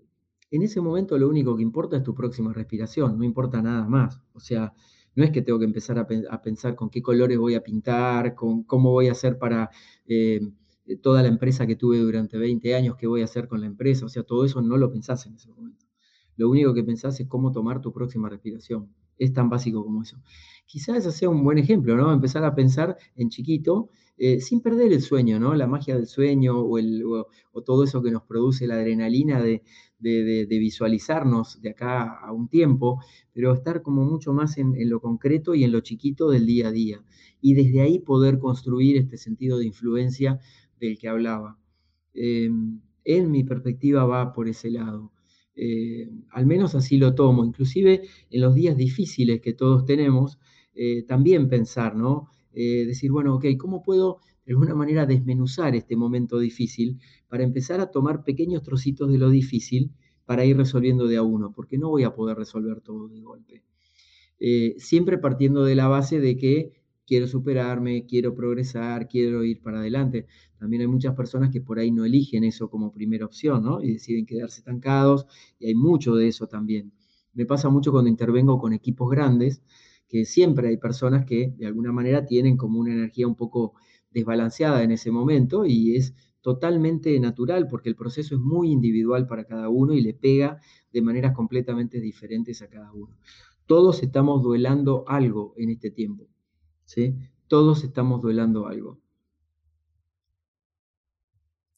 en ese momento lo único que importa es tu próxima respiración, no importa nada más. O sea, no es que tengo que empezar a, pensar con qué colores voy a pintar, con cómo voy a hacer para em, toda la empresa que tuve durante 20 años, qué voy a hacer con la empresa. O sea, todo eso no lo pensás en ese momento. Lo único que pensás es cómo tomar tu próxima respiración. Es tan básico como eso. Quizás ese sea un buen ejemplo, ¿no? Empezar a pensar en chiquito, eh, sin perder el sueño, ¿no? La magia del sueño o, todo eso que nos produce la adrenalina de, visualizarnos de acá a un tiempo, pero estar como mucho más en, lo concreto y en lo chiquito del día a día. Y desde ahí poder construir este sentido de influencia del que hablaba. Em, en mi perspectiva va por ese lado. Eh, al menos así lo tomo, inclusive en los días difíciles que todos tenemos, eh, también pensar, ¿no? Eh, decir, bueno, ok, ¿cómo puedo de alguna manera desmenuzar este momento difícil para empezar a tomar pequeños trocitos de lo difícil para ir resolviendo de a uno? Porque no voy a poder resolver todo de golpe. siempre partiendo de la base de que quiero superarme, quiero progresar, quiero ir para adelante. También hay muchas personas que por ahí no eligen eso como primera opción, ¿no? Y deciden quedarse estancados, y hay mucho de eso también. Me pasa mucho cuando intervengo con equipos grandes, que siempre hay personas que de alguna manera tienen como una energía un poco desbalanceada en ese momento y es totalmente natural porque el proceso es muy individual para cada uno y le pega de maneras completamente diferentes a cada uno. Todos estamos duelando algo en este tiempo. ¿Sí? Todos estamos duelando algo.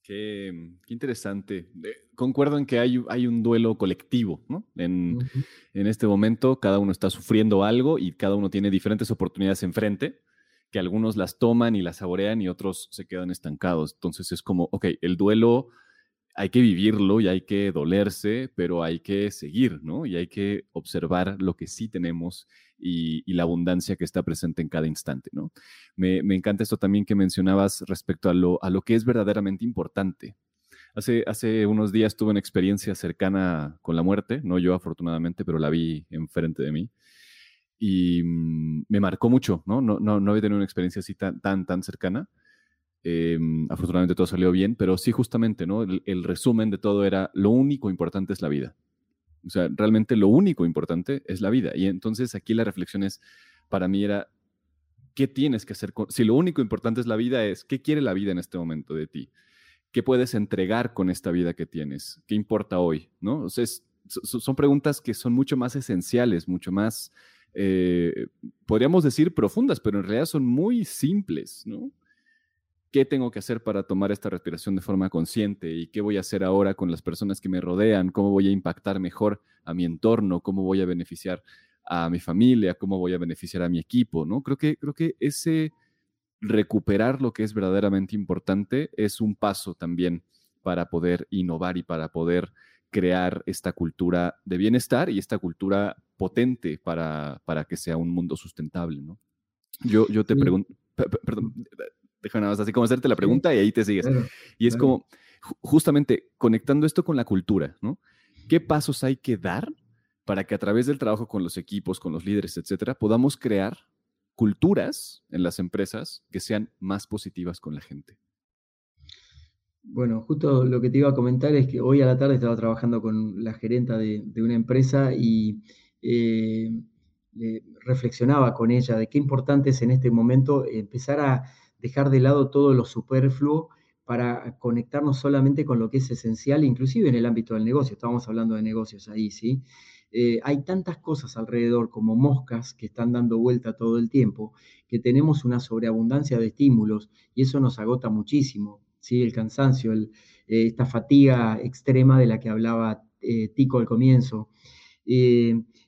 Qué, interesante. concuerdo en que hay, hay, un duelo colectivo, ¿no? En, en, este momento cada uno está sufriendo algo y cada uno tiene diferentes oportunidades enfrente, que algunos las toman y las saborean y otros se quedan estancados. Entonces es como, ok, el duelo hay que vivirlo y hay que dolerse, pero hay que seguir, ¿no? Y hay que observar lo que sí tenemos y, la abundancia que está presente en cada instante, ¿no? Me, encanta esto también que mencionabas respecto a lo, a lo que es verdaderamente importante. Hace, hace unos días tuve una experiencia cercana con la muerte, no yo afortunadamente, pero la vi enfrente de mí. Y mm, me marcó mucho, ¿no? No, no, no había tenido una experiencia así tan, tan, tan cercana Em, afortunadamente todo salió bien, pero sí justamente, ¿no? El, resumen de todo era, lo único importante es la vida. O sea, realmente lo único importante es la vida. Y entonces aquí la reflexión es, para mí era, ¿qué tienes que hacer? si lo único importante es la vida, es, ¿qué quiere la vida en este momento de ti? ¿Qué puedes entregar con esta vida que tienes? ¿Qué importa hoy? ¿No? O sea, son preguntas que son mucho más esenciales, mucho más, eh, podríamos decir, profundas, pero en realidad son muy simples, ¿no? Qué tengo que hacer para tomar esta respiración de forma consciente y qué voy a hacer ahora con las personas que me rodean, cómo voy a impactar mejor a mi entorno, cómo voy a beneficiar a mi familia, cómo voy a beneficiar a mi equipo, ¿no? Creo que, creo que ese recuperar lo que es verdaderamente importante es un paso también para poder innovar y para poder crear esta cultura de bienestar y esta cultura potente para, para que sea un mundo sustentable, ¿no? Yo, yo te pregunto, perdón, déjame nada más así como hacerte la pregunta y ahí te sigues. y es como, justamente conectando esto con la cultura, ¿no? ¿Qué pasos hay que dar para que a través del trabajo con los equipos, con los líderes, etcétera, podamos crear culturas en las empresas que sean más positivas con la gente? Bueno, justo lo que te iba a comentar es que hoy a la tarde estaba trabajando con la gerenta de, una empresa y eh, reflexionaba con ella de qué importante es en este momento empezar a dejar de lado todo lo superfluo para conectarnos solamente con lo que es esencial, inclusive en el ámbito del negocio. Estábamos hablando de negocios ahí, ¿sí? Eh, hay tantas cosas alrededor como moscas que están dando vuelta todo el tiempo, que tenemos una sobreabundancia de estímulos y eso nos agota muchísimo. ¿sí? el cansancio, eh, esta fatiga extrema de la que hablaba eh, Tico al comienzo.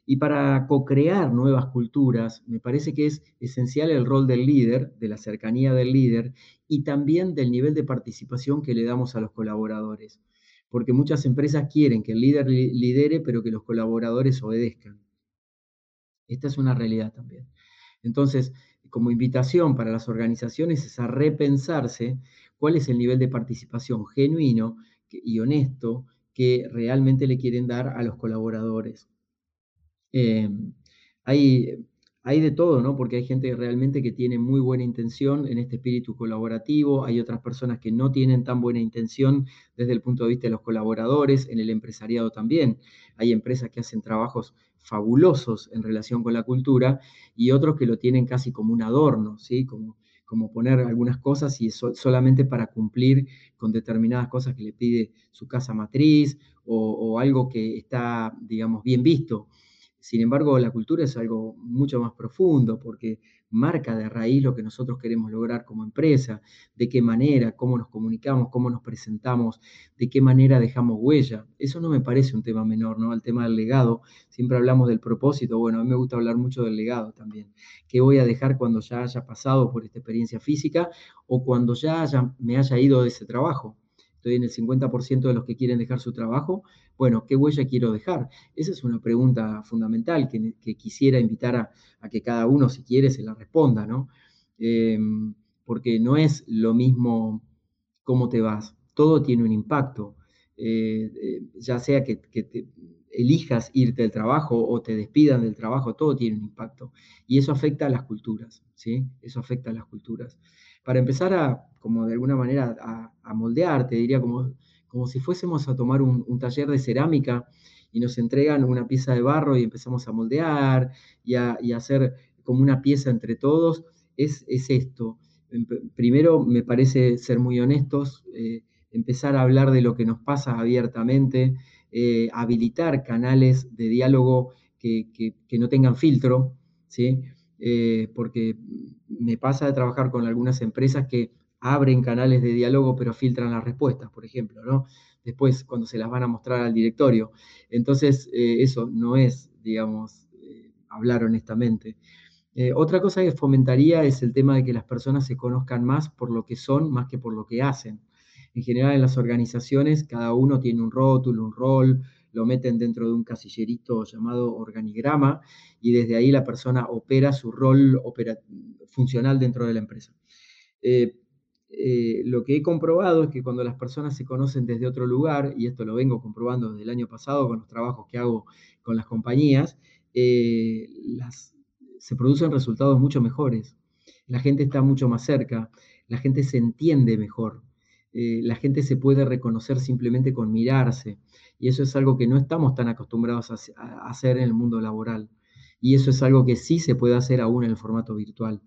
Y para co-crear nuevas culturas, me parece que es esencial el rol del líder, de la cercanía del líder y también del nivel de participación que le damos a los colaboradores. Porque muchas empresas quieren que el líder lidere, pero que los colaboradores obedezcan. Esta es una realidad también. Entonces, como invitación para las organizaciones es a repensarse cuál es el nivel de participación genuino y honesto que realmente le quieren dar a los colaboradores. Em, hay, hay de todo, ¿no? Porque hay gente realmente que tiene muy buena intención en este espíritu colaborativo, hay otras personas que no tienen tan buena intención desde el punto de vista de los colaboradores, en el empresariado también. Hay empresas que hacen trabajos fabulosos en relación con la cultura y otros que lo tienen casi como un adorno, ¿sí? Como, como poner algunas cosas y solamente para cumplir con determinadas cosas que le pide su casa matriz o algo que está, digamos, bien visto. Sin embargo, la cultura es algo mucho más profundo porque marca de raíz lo que nosotros queremos lograr como empresa, de qué manera, cómo nos comunicamos, cómo nos presentamos, de qué manera dejamos huella. Eso no me parece un tema menor, ¿no? El tema del legado, siempre hablamos del propósito, bueno, a mí me gusta hablar mucho del legado también. ¿Qué voy a dejar cuando ya haya pasado por esta experiencia física o cuando ya me haya ido de ese trabajo? Estoy en el 50% de los que quieren dejar su trabajo, bueno, ¿qué huella quiero dejar? Esa es una pregunta fundamental que, quisiera invitar a, que cada uno, si quiere, se la responda, ¿no? Em, porque no es lo mismo cómo te vas, todo tiene un impacto, eh, eh, ya sea que, elijas irte del trabajo o te despidan del trabajo, todo tiene un impacto. Y eso afecta a las culturas, ¿sí? Eso afecta a las culturas. Para empezar a, como de alguna manera, a, moldear, te diría como como si fuésemos a tomar un, taller de cerámica y nos entregan una pieza de barro y empezamos a moldear y a, hacer como una pieza entre todos, es, esto. Primero, me parece ser muy honestos, eh, empezar a hablar de lo que nos pasa abiertamente, eh, habilitar canales de diálogo que, no tengan filtro, ¿sí? Eh, porque me pasa de trabajar con algunas empresas que abren canales de diálogo pero filtran las respuestas, por ejemplo, ¿no? Después cuando se las van a mostrar al directorio. Entonces, eh, eso no es, digamos, eh, hablar honestamente. Otra cosa que fomentaría es el tema de que las personas se conozcan más por lo que son, más que por lo que hacen. En general en las organizaciones cada uno tiene un rótulo, un rol, lo meten dentro de un casillerito llamado organigrama y desde ahí la persona opera su rol funcional dentro de la empresa. Eh, lo que he comprobado es que cuando las personas se conocen desde otro lugar, y esto lo vengo comprobando desde el año pasado con los trabajos que hago con las compañías, eh, se producen resultados mucho mejores. La gente está mucho más cerca, la gente se entiende mejor, eh, la gente se puede reconocer simplemente con mirarse, y eso es algo que no estamos tan acostumbrados a hacer en el mundo laboral, y eso es algo que sí se puede hacer aún en el formato virtual.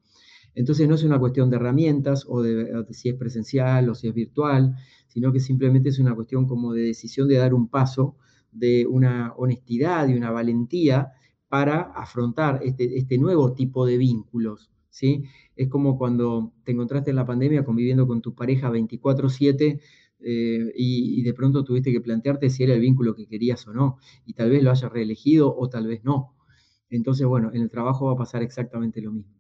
Entonces no es una cuestión de herramientas o de, si es presencial o si es virtual, sino que simplemente es una cuestión como de decisión de dar un paso, de una honestidad y una valentía para afrontar este, este nuevo tipo de vínculos. ¿sí? Es como cuando te encontraste en la pandemia conviviendo con tu pareja 24/7 eh, y, de pronto tuviste que plantearte si era el vínculo que querías o no, y tal vez lo hayas reelegido o tal vez no. Entonces, bueno, en el trabajo va a pasar exactamente lo mismo.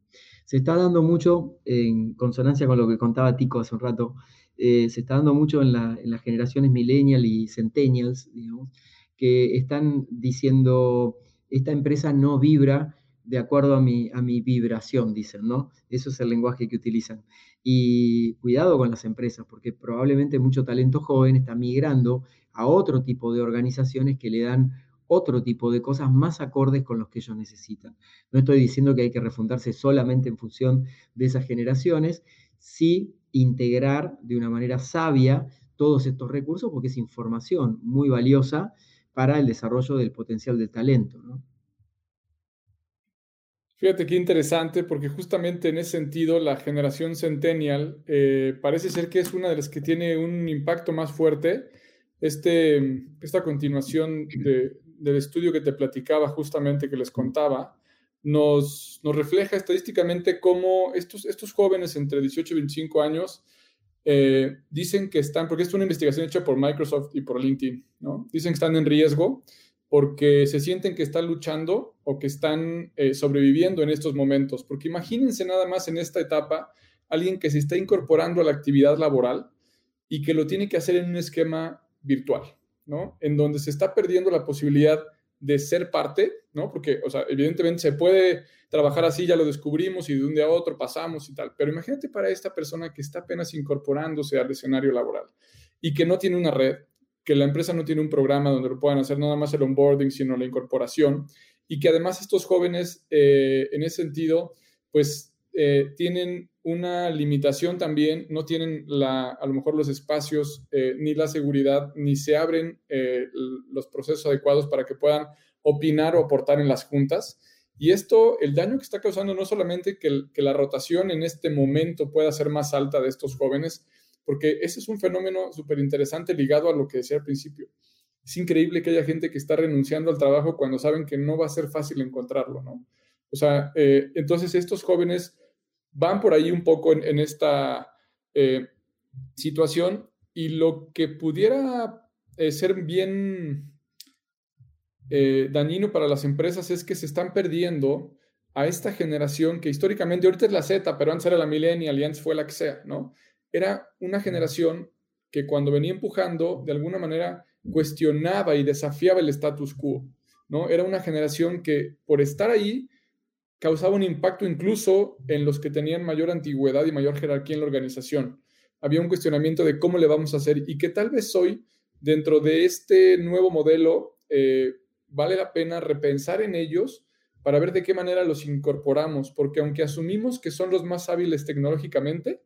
Se está dando mucho, en consonancia con lo que contaba Tico hace un rato, eh, se está dando mucho en, las generaciones millennial y centennials, digamos, que están diciendo, esta empresa no vibra de acuerdo a mi, a mi vibración, dicen, ¿no? Eso es el lenguaje que utilizan. Y cuidado con las empresas, porque probablemente mucho talento joven está migrando a otro tipo de organizaciones que le dan otro tipo de cosas más acordes con los que ellos necesitan. No estoy diciendo que hay que refundarse solamente en función de esas generaciones, sí integrar de una manera sabia todos estos recursos porque es información muy valiosa para el desarrollo del potencial del talento. Fíjate qué interesante, porque justamente en ese sentido la generación centennial eh, parece ser que es una de las que tiene un impacto más fuerte. Este, esta continuación del estudio que te platicaba justamente, que les contaba, nos, nos refleja estadísticamente cómo estos, estos jóvenes entre 18 y 25 años eh, dicen que están, porque es una investigación hecha por Microsoft y por LinkedIn, ¿no? Dicen que están en riesgo porque se sienten que están luchando o que están eh, sobreviviendo en estos momentos. Porque imagínense nada más en esta etapa alguien que se está incorporando a la actividad laboral y que lo tiene que hacer en un esquema virtual, ¿no? En donde se está perdiendo la posibilidad de ser parte, ¿no? Porque, o sea, evidentemente se puede trabajar así, ya lo descubrimos y de un día a otro pasamos y tal, pero imagínate para esta persona que está apenas incorporándose al escenario laboral y que no tiene una red, que la empresa no tiene un programa donde lo puedan hacer nada más el onboarding, sino la incorporación, y que además estos jóvenes, eh, en ese sentido, pues eh, tienen una limitación también, no tienen la, a lo mejor los espacios, eh, ni la seguridad, ni se abren los procesos adecuados para que puedan opinar o aportar en las juntas. Y esto, el daño que está causando no solamente que, que la rotación en este momento pueda ser más alta de estos jóvenes, porque ese es un fenómeno súper interesante ligado a lo que decía al principio. Es increíble que haya gente que está renunciando al trabajo cuando saben que no va a ser fácil encontrarlo, ¿no? O sea, eh, entonces estos jóvenes van por ahí un poco en, esta eh, situación y lo que pudiera eh, ser bien dañino para las empresas es que se están perdiendo a esta generación que históricamente, ahorita es la Z, pero antes era la millennial y antes fue la que sea, ¿no? Era una generación que cuando venía empujando, de alguna manera cuestionaba y desafiaba el status quo, ¿no? Era una generación que por estar ahí causaba un impacto incluso en los que tenían mayor antigüedad y mayor jerarquía en la organización. Había un cuestionamiento de cómo le vamos a hacer y que tal vez hoy, dentro de este nuevo modelo, eh, vale la pena repensar en ellos para ver de qué manera los incorporamos, porque aunque asumimos que son los más hábiles tecnológicamente,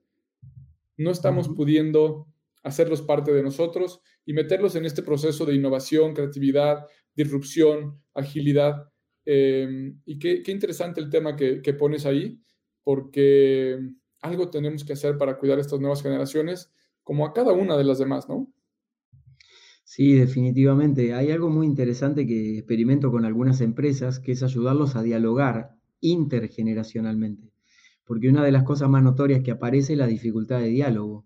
no estamos pudiendo hacerlos parte de nosotros y meterlos en este proceso de innovación, creatividad, disrupción, agilidad. Em, y qué, interesante el tema que, pones ahí, porque algo tenemos que hacer para cuidar a estas nuevas generaciones, como a cada una de las demás, ¿no? Sí, definitivamente. Hay algo muy interesante que experimento con algunas empresas, que es ayudarlos a dialogar intergeneracionalmente porque una de las cosas más notorias que aparece es la dificultad de diálogo.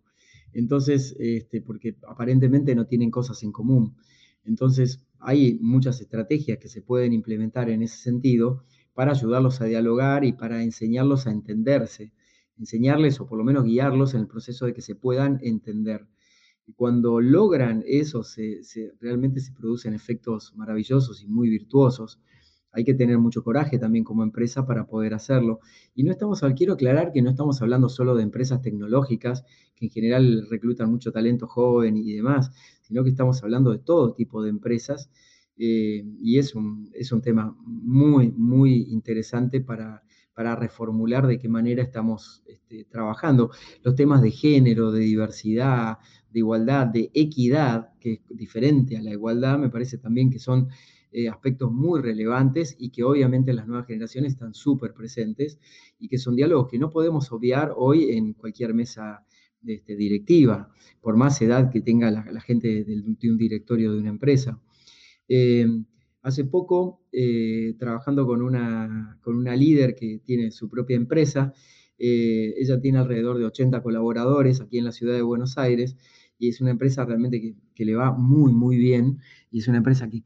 Entonces, este, porque aparentemente no tienen cosas en común. Entonces, hay muchas estrategias que se pueden implementar en ese sentido para ayudarlos a dialogar y para enseñarlos a entenderse, enseñarles o por lo menos guiarlos en el proceso de que se puedan entender. Y cuando logran eso, realmente se producen efectos maravillosos y muy virtuosos hay que tener mucho coraje también como empresa para poder hacerlo. Y no estamos, quiero aclarar que no estamos hablando solo de empresas tecnológicas, que en general reclutan mucho talento joven y demás, sino que estamos hablando de todo tipo de empresas. Eh, y es un, es un tema muy, muy interesante para, para reformular de qué manera estamos este, trabajando. Los temas de género, de diversidad, de igualdad, de equidad, que es diferente a la igualdad, me parece también que son eh, aspectos muy relevantes y que obviamente las nuevas generaciones están súper presentes y que son diálogos que no podemos obviar hoy en cualquier mesa este, directiva, por más edad que tenga la, gente de, un directorio de una empresa. Eh, hace poco, eh, trabajando con una, con una líder que tiene su propia empresa, ella tiene alrededor de 80 colaboradores aquí en la ciudad de Buenos Aires y es una empresa realmente que, le va muy, muy bien y es una empresa que,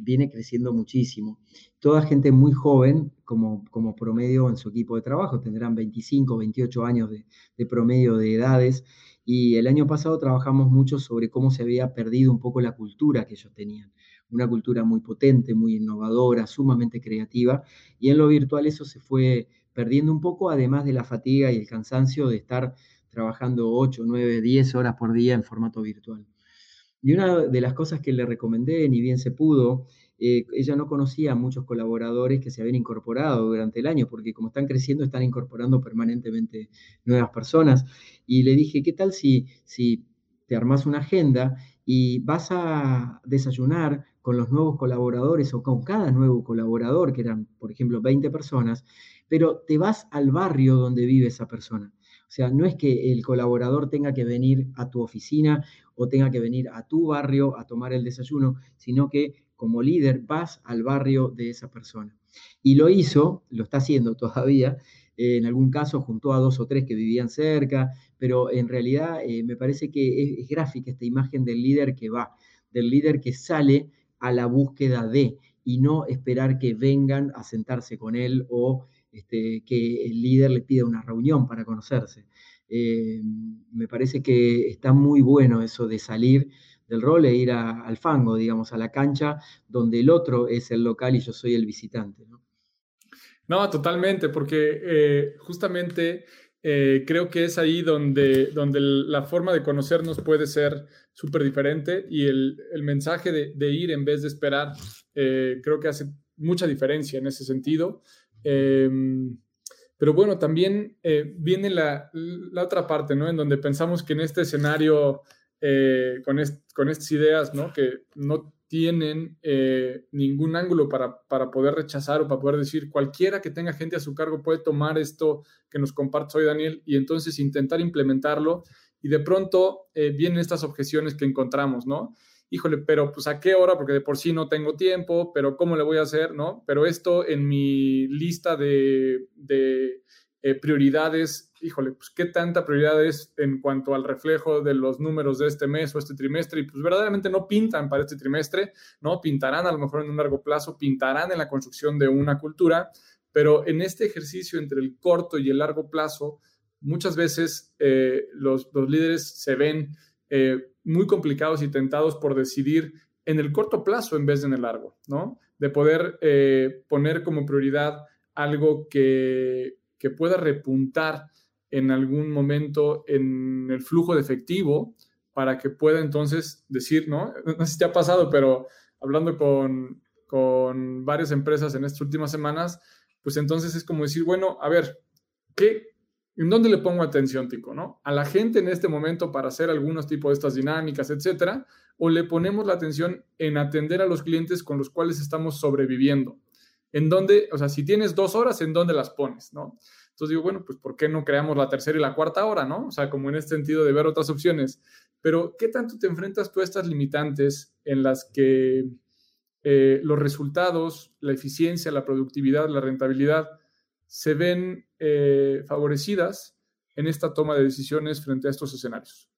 viene creciendo muchísimo. Toda gente muy joven, como, como promedio en su equipo de trabajo, tendrán 25, 28 años de, de promedio de edades y el año pasado trabajamos mucho sobre cómo se había perdido un poco la cultura que ellos tenían una cultura muy potente, muy innovadora, sumamente creativa, y en lo virtual eso se fue perdiendo un poco, además de la fatiga y el cansancio de estar trabajando 8, 9, 10 horas por día en formato virtual. Y una de las cosas que le recomendé, ni bien se pudo, eh, ella no conocía a muchos colaboradores que se habían incorporado durante el año, porque como están creciendo, están incorporando permanentemente nuevas personas. Y le dije, ¿qué tal si, si te armas una agenda y vas a desayunar con los nuevos colaboradores o con cada nuevo colaborador, que eran, por ejemplo, 20 personas, pero te vas al barrio donde vive esa persona. O sea, no es que el colaborador tenga que venir a tu oficina o tenga que venir a tu barrio a tomar el desayuno, sino que como líder vas al barrio de esa persona. Y lo hizo, lo está haciendo todavía, en algún caso juntó a dos o tres que vivían cerca, pero en realidad eh, me parece que es, gráfica esta imagen del líder que va, del líder que sale a la búsqueda de y no esperar que vengan a sentarse con él o este, que el líder le pida una reunión para conocerse. Eh, me parece que está muy bueno eso de salir del rol e ir al fango, digamos, a la cancha donde el otro es el local y yo soy el visitante. ¿no? No, totalmente, porque eh, justamente eh, creo que es ahí donde, donde la forma de conocernos puede ser súper diferente y el, mensaje de, ir en vez de esperar creo que hace mucha diferencia en ese sentido. Em, pero bueno, también viene la, la, otra parte, ¿no? En donde pensamos que en este escenario, con, con estas ideas, ¿no? Que no tienen eh, ningún ángulo para, para, poder rechazar o para poder decir cualquiera que tenga gente a su cargo puede tomar esto que nos comparte hoy Daniel y entonces intentar implementarlo y de pronto eh, vienen estas objeciones que encontramos, ¿no? Híjole, pero pues a qué hora, porque de por sí no tengo tiempo, pero ¿cómo le voy a hacer, no? Pero esto en mi lista de, de eh, prioridades, híjole, pues qué tanta prioridad es en cuanto al reflejo de los números de este mes o este trimestre, y pues verdaderamente no pintan para este trimestre, ¿no? Pintarán a lo mejor en un largo plazo, pintarán en la construcción de una cultura, pero en este ejercicio entre el corto y el largo plazo, muchas veces eh, los, líderes se ven eh, muy complicados y tentados por decidir en el corto plazo en vez de en el largo, ¿no? De poder poner como prioridad algo que, que pueda repuntar en algún momento en el flujo de efectivo para que pueda entonces decir, ¿no? No sé si te ha pasado, pero hablando con, con varias empresas en estas últimas semanas, pues entonces es como decir, bueno, a ver, ¿qué, ¿en dónde le pongo atención, Tico? ¿no? ¿A la gente en este momento para hacer algunos tipos de estas dinámicas, etcétera? ¿O le ponemos la atención en atender a los clientes con los cuales estamos sobreviviendo? en dónde, o sea, si tienes dos horas, ¿en dónde las pones, no? Entonces digo, bueno, pues ¿por qué no creamos la tercera y la cuarta hora, no? O sea, como en este sentido de ver otras opciones. Pero, ¿qué tanto te enfrentas tú a estas limitantes en las que eh, los resultados, la eficiencia, la productividad, la rentabilidad se ven eh, favorecidas en esta toma de decisiones frente a estos escenarios?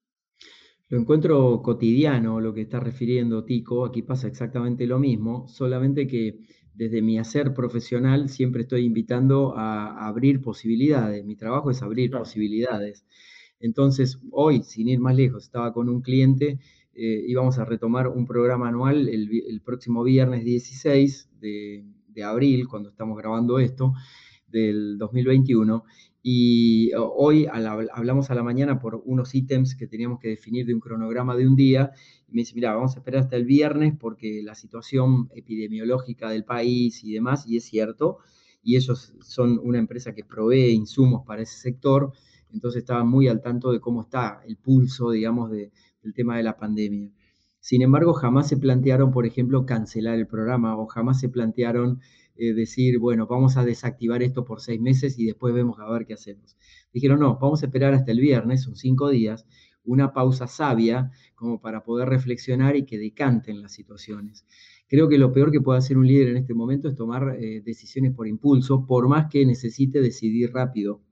Lo encuentro cotidiano, lo que está refiriendo Tico. Aquí pasa exactamente lo mismo, solamente que desde mi hacer profesional siempre estoy invitando a, abrir posibilidades. Mi trabajo es abrir posibilidades. Entonces, hoy, sin ir más lejos, estaba con un cliente, eh, íbamos a retomar un programa anual el, próximo viernes 16 de, de, abril, cuando estamos grabando esto, del 2021, y hoy hablamos a la mañana por unos ítems que teníamos que definir de un cronograma de un día. Y me dice, mira, vamos a esperar hasta el viernes porque la situación epidemiológica del país y demás, y es cierto, y ellos son una empresa que provee insumos para ese sector, entonces estaban muy al tanto de cómo está el pulso, digamos, del tema de la pandemia. Sin embargo, jamás se plantearon, por ejemplo, cancelar el programa o jamás se plantearon eh, decir, bueno, vamos a desactivar esto por seis meses y después vemos a ver qué hacemos. Dijeron, no, vamos a esperar hasta el viernes, son cinco días, una pausa sabia como para poder reflexionar y que decanten las situaciones. Creo que lo peor que puede hacer un líder en este momento es tomar eh, decisiones por impulso, por más que necesite decidir rápido.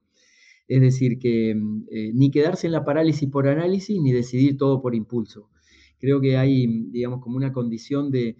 Es decir, que mm, eh, ni quedarse en la parálisis por análisis, ni decidir todo por impulso. Creo que hay, digamos, como una condición de,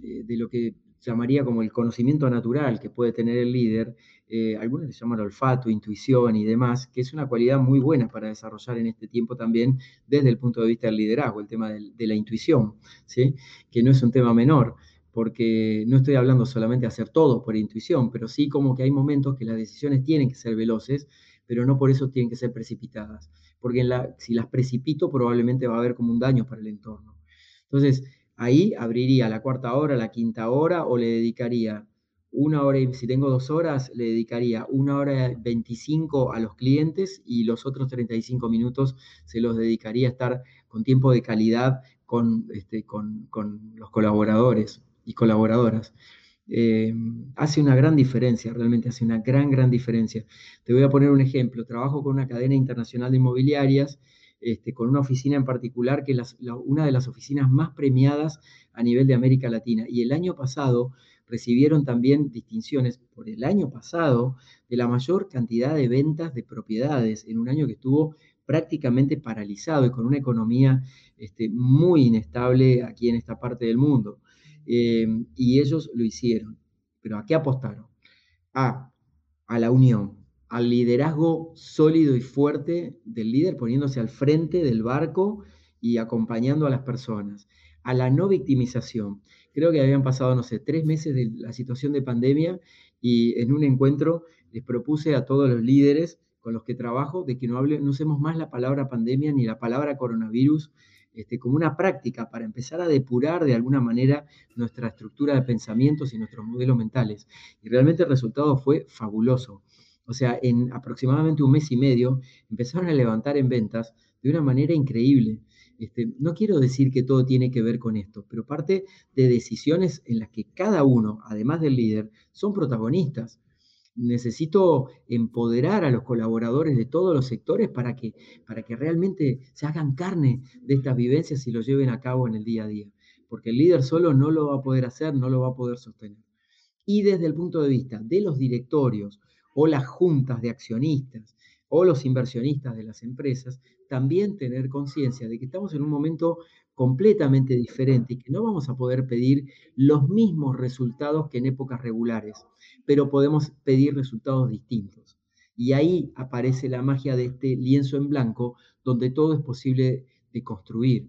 de lo que llamaría como el conocimiento natural que puede tener el líder, eh, algunos le llaman olfato, intuición y demás, que es una cualidad muy buena para desarrollar en este tiempo también desde el punto de vista del liderazgo, el tema de, la intuición, ¿sí? que no es un tema menor, porque no estoy hablando solamente de hacer todo por intuición, pero sí como que hay momentos que las decisiones tienen que ser veloces, pero no por eso tienen que ser precipitadas, porque si las precipito probablemente va a haber como un daño para el entorno. Entonces, Ahí abriría la cuarta hora, la quinta hora, o le dedicaría una hora, y si tengo dos horas, le dedicaría una hora 25 a los clientes y los otros 35 minutos se los dedicaría a estar con tiempo de calidad con, este, los colaboradores y colaboradoras. Eh, hace una gran diferencia, realmente hace una gran, gran diferencia. Te voy a poner un ejemplo. Trabajo con una cadena internacional de inmobiliarias, este, con una oficina en particular que es una de las oficinas más premiadas a nivel de América Latina. Y el año pasado recibieron también distinciones por el año pasado de la mayor cantidad de ventas de propiedades en un año que estuvo prácticamente paralizado y con una economía este, muy inestable aquí en esta parte del mundo. Eh, y ellos lo hicieron. ¿Pero a qué apostaron? A, a la unión, al liderazgo sólido y fuerte del líder poniéndose al frente del barco y acompañando a las personas, a la no victimización. Creo que habían pasado, no sé, tres meses de la situación de pandemia y en un encuentro les propuse a todos los líderes con los que trabajo de que no, hable, no usemos más la palabra pandemia ni la palabra coronavirus este, como una práctica para empezar a depurar de alguna manera nuestra estructura de pensamientos y nuestros modelos mentales. Y realmente el resultado fue fabuloso. O sea, en aproximadamente un mes y medio empezaron a levantar en ventas de una manera increíble. Este, no quiero decir que todo tiene que ver con esto, pero parte de decisiones en las que cada uno, además del líder, son protagonistas necesito empoderar a los colaboradores de todos los sectores para que, para que realmente se hagan carne de estas vivencias y lo lleven a cabo en el día a día. Porque el líder solo no lo va a poder hacer, no lo va a poder sostener. Y desde el punto de vista de los directorios o las juntas de accionistas o los inversionistas de las empresas, también tener conciencia de que estamos en un momento completamente diferente y que no vamos a poder pedir los mismos resultados que en épocas regulares, pero podemos pedir resultados distintos. Y ahí aparece la magia de este lienzo en blanco, donde todo es posible de construir.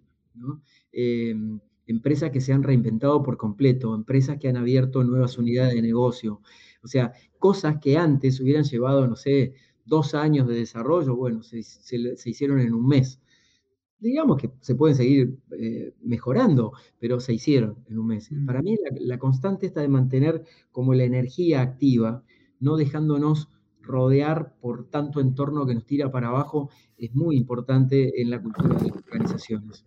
Em, empresas que se han reinventado por completo, empresas que han abierto nuevas unidades de negocio, o sea, cosas que antes hubieran llevado, no sé, dos años de desarrollo, bueno, se hicieron en un mes digamos que se pueden seguir eh, mejorando, pero se hicieron en un mes. Para mí la, constante está de mantener como la energía activa, no dejándonos rodear por tanto entorno que nos tira para abajo, es muy importante en la cultura de las organizaciones.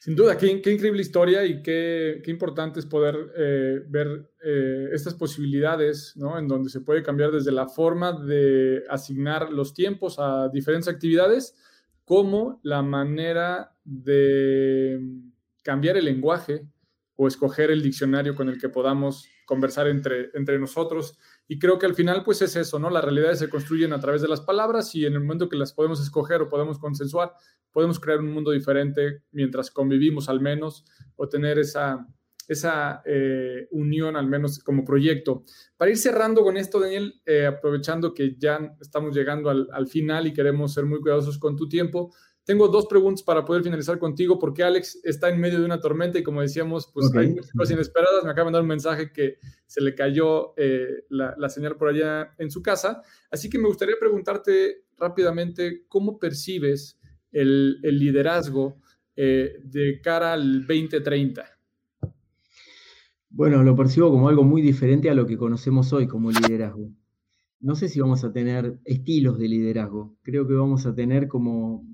Sin duda, qué, increíble historia y qué, importante es poder eh, ver eh, estas posibilidades, ¿no? En donde se puede cambiar desde la forma de asignar los tiempos a diferentes actividades, como la manera de cambiar el lenguaje o escoger el diccionario con el que podamos conversar entre, entre nosotros. Y creo que al final, pues es eso, ¿no? Las realidades se construyen a través de las palabras y en el momento que las podemos escoger o podemos consensuar, podemos crear un mundo diferente mientras convivimos al menos o tener esa, esa eh, unión, al menos como proyecto. Para ir cerrando con esto, Daniel, eh, aprovechando que ya estamos llegando al, final y queremos ser muy cuidadosos con tu tiempo, tengo dos preguntas para poder finalizar contigo, porque Alex está en medio de una tormenta y como decíamos, pues hay muchas cosas inesperadas. Me acaba de mandar un mensaje que se le cayó eh, la, señal por allá en su casa. Así que me gustaría preguntarte rápidamente cómo percibes el, el liderazgo de cara al 2030. Bueno, lo percibo como algo muy diferente a lo que conocemos hoy como liderazgo. No sé si vamos a tener estilos de liderazgo, creo que vamos a tener como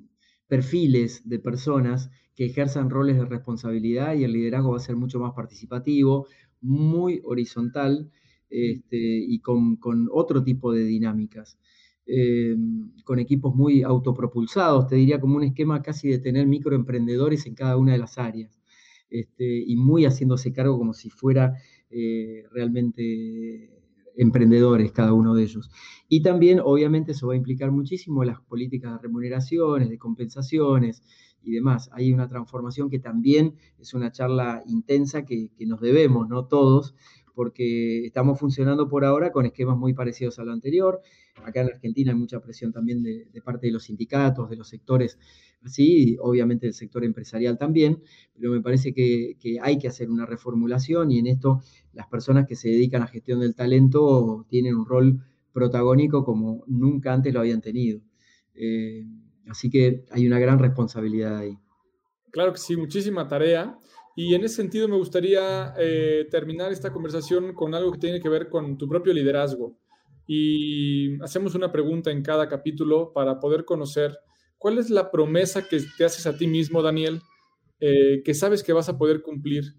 perfiles de personas que ejerzan roles de responsabilidad y el liderazgo va a ser mucho más participativo, muy horizontal este, y con, otro tipo de dinámicas. Eh, con equipos muy autopropulsados, te diría como un esquema casi de tener microemprendedores en cada una de las áreas. Este, y muy haciéndose cargo como si fuera eh, realmente emprendedores cada uno de ellos. Y también, obviamente, eso va a implicar muchísimo las políticas de remuneraciones, de compensaciones y demás. Hay una transformación que también es una charla intensa que, que nos debemos, ¿no? Todos, porque estamos funcionando por ahora con esquemas muy parecidos a lo anterior. Acá en Argentina hay mucha presión también de, parte de los sindicatos, de los sectores así, obviamente del sector empresarial también, pero me parece que, hay que hacer una reformulación y en esto las personas que se dedican a gestión del talento tienen un rol protagónico como nunca antes lo habían tenido. Eh, así que hay una gran responsabilidad ahí. Claro que sí, muchísima tarea. Y en ese sentido me gustaría eh, terminar esta conversación con algo que tiene que ver con tu propio liderazgo. Y hacemos una pregunta en cada capítulo para poder conocer ¿cuál es la promesa que te haces a ti mismo, Daniel, eh, que sabes que vas a poder cumplir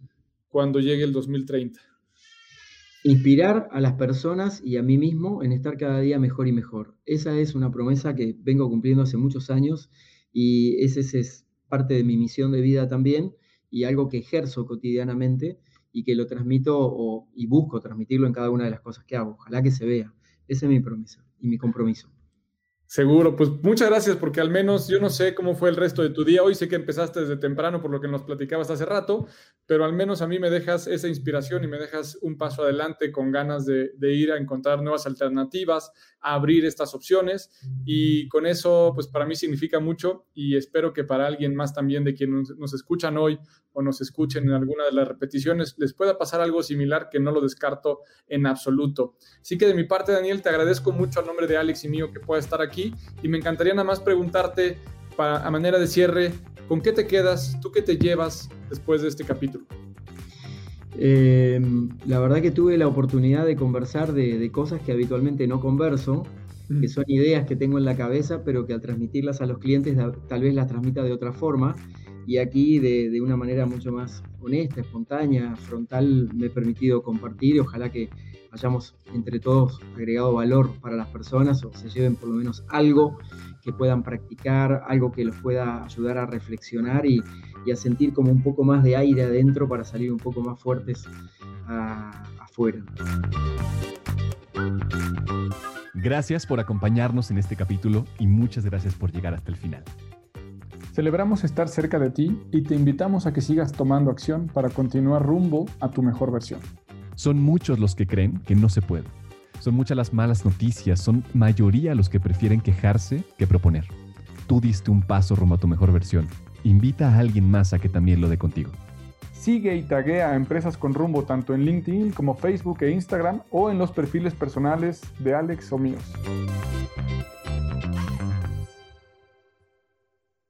cuando llegue el 2030? Inspirar a las personas y a mí mismo en estar cada día mejor y mejor. Esa es una promesa que vengo cumpliendo hace muchos años y ese es parte de mi misión de vida también y algo que ejerzo cotidianamente y que lo transmito y busco transmitirlo en cada una de las cosas que hago. Ojalá que se vea. Esa es mi promesa y mi compromiso. Seguro, pues muchas gracias porque al menos yo no sé cómo fue el resto de tu día. Hoy sé que empezaste desde temprano por lo que nos platicabas hace rato, pero al menos a mí me dejas esa inspiración y me dejas un paso adelante con ganas de, ir a encontrar nuevas alternativas, a abrir estas opciones y con eso pues para mí significa mucho y espero que para alguien más también de quienes nos escuchan hoy o nos escuchen en alguna de las repeticiones les pueda pasar algo similar que no lo descarto en absoluto. Así que de mi parte Daniel te agradezco mucho a nombre de Alex y mío que pueda estar aquí y me encantaría nada más preguntarte para, a manera de cierre, ¿con qué te quedas? ¿Tú qué te llevas después de este capítulo? Eh, la verdad que tuve la oportunidad de conversar de, cosas que habitualmente no converso, mm. que son ideas que tengo en la cabeza, pero que al transmitirlas a los clientes tal vez las transmita de otra forma. Y aquí de, de una manera mucho más honesta, espontánea, frontal, me he permitido compartir y ojalá que hayamos entre todos agregado valor para las personas o se lleven por lo menos algo que puedan practicar, algo que los pueda ayudar a reflexionar y, a sentir como un poco más de aire adentro para salir un poco más fuertes afuera. Gracias por acompañarnos en este capítulo y muchas gracias por llegar hasta el final. Celebramos estar cerca de ti y te invitamos a que sigas tomando acción para continuar rumbo a tu mejor versión. Son muchos los que creen que no se puede. Son muchas las malas noticias, son mayoría los que prefieren quejarse que proponer. Tú diste un paso rumbo a tu mejor versión. Invita a alguien más a que también lo dé contigo. Sigue y taguea a empresas con rumbo tanto en LinkedIn como Facebook e Instagram o en los perfiles personales de Alex o míos.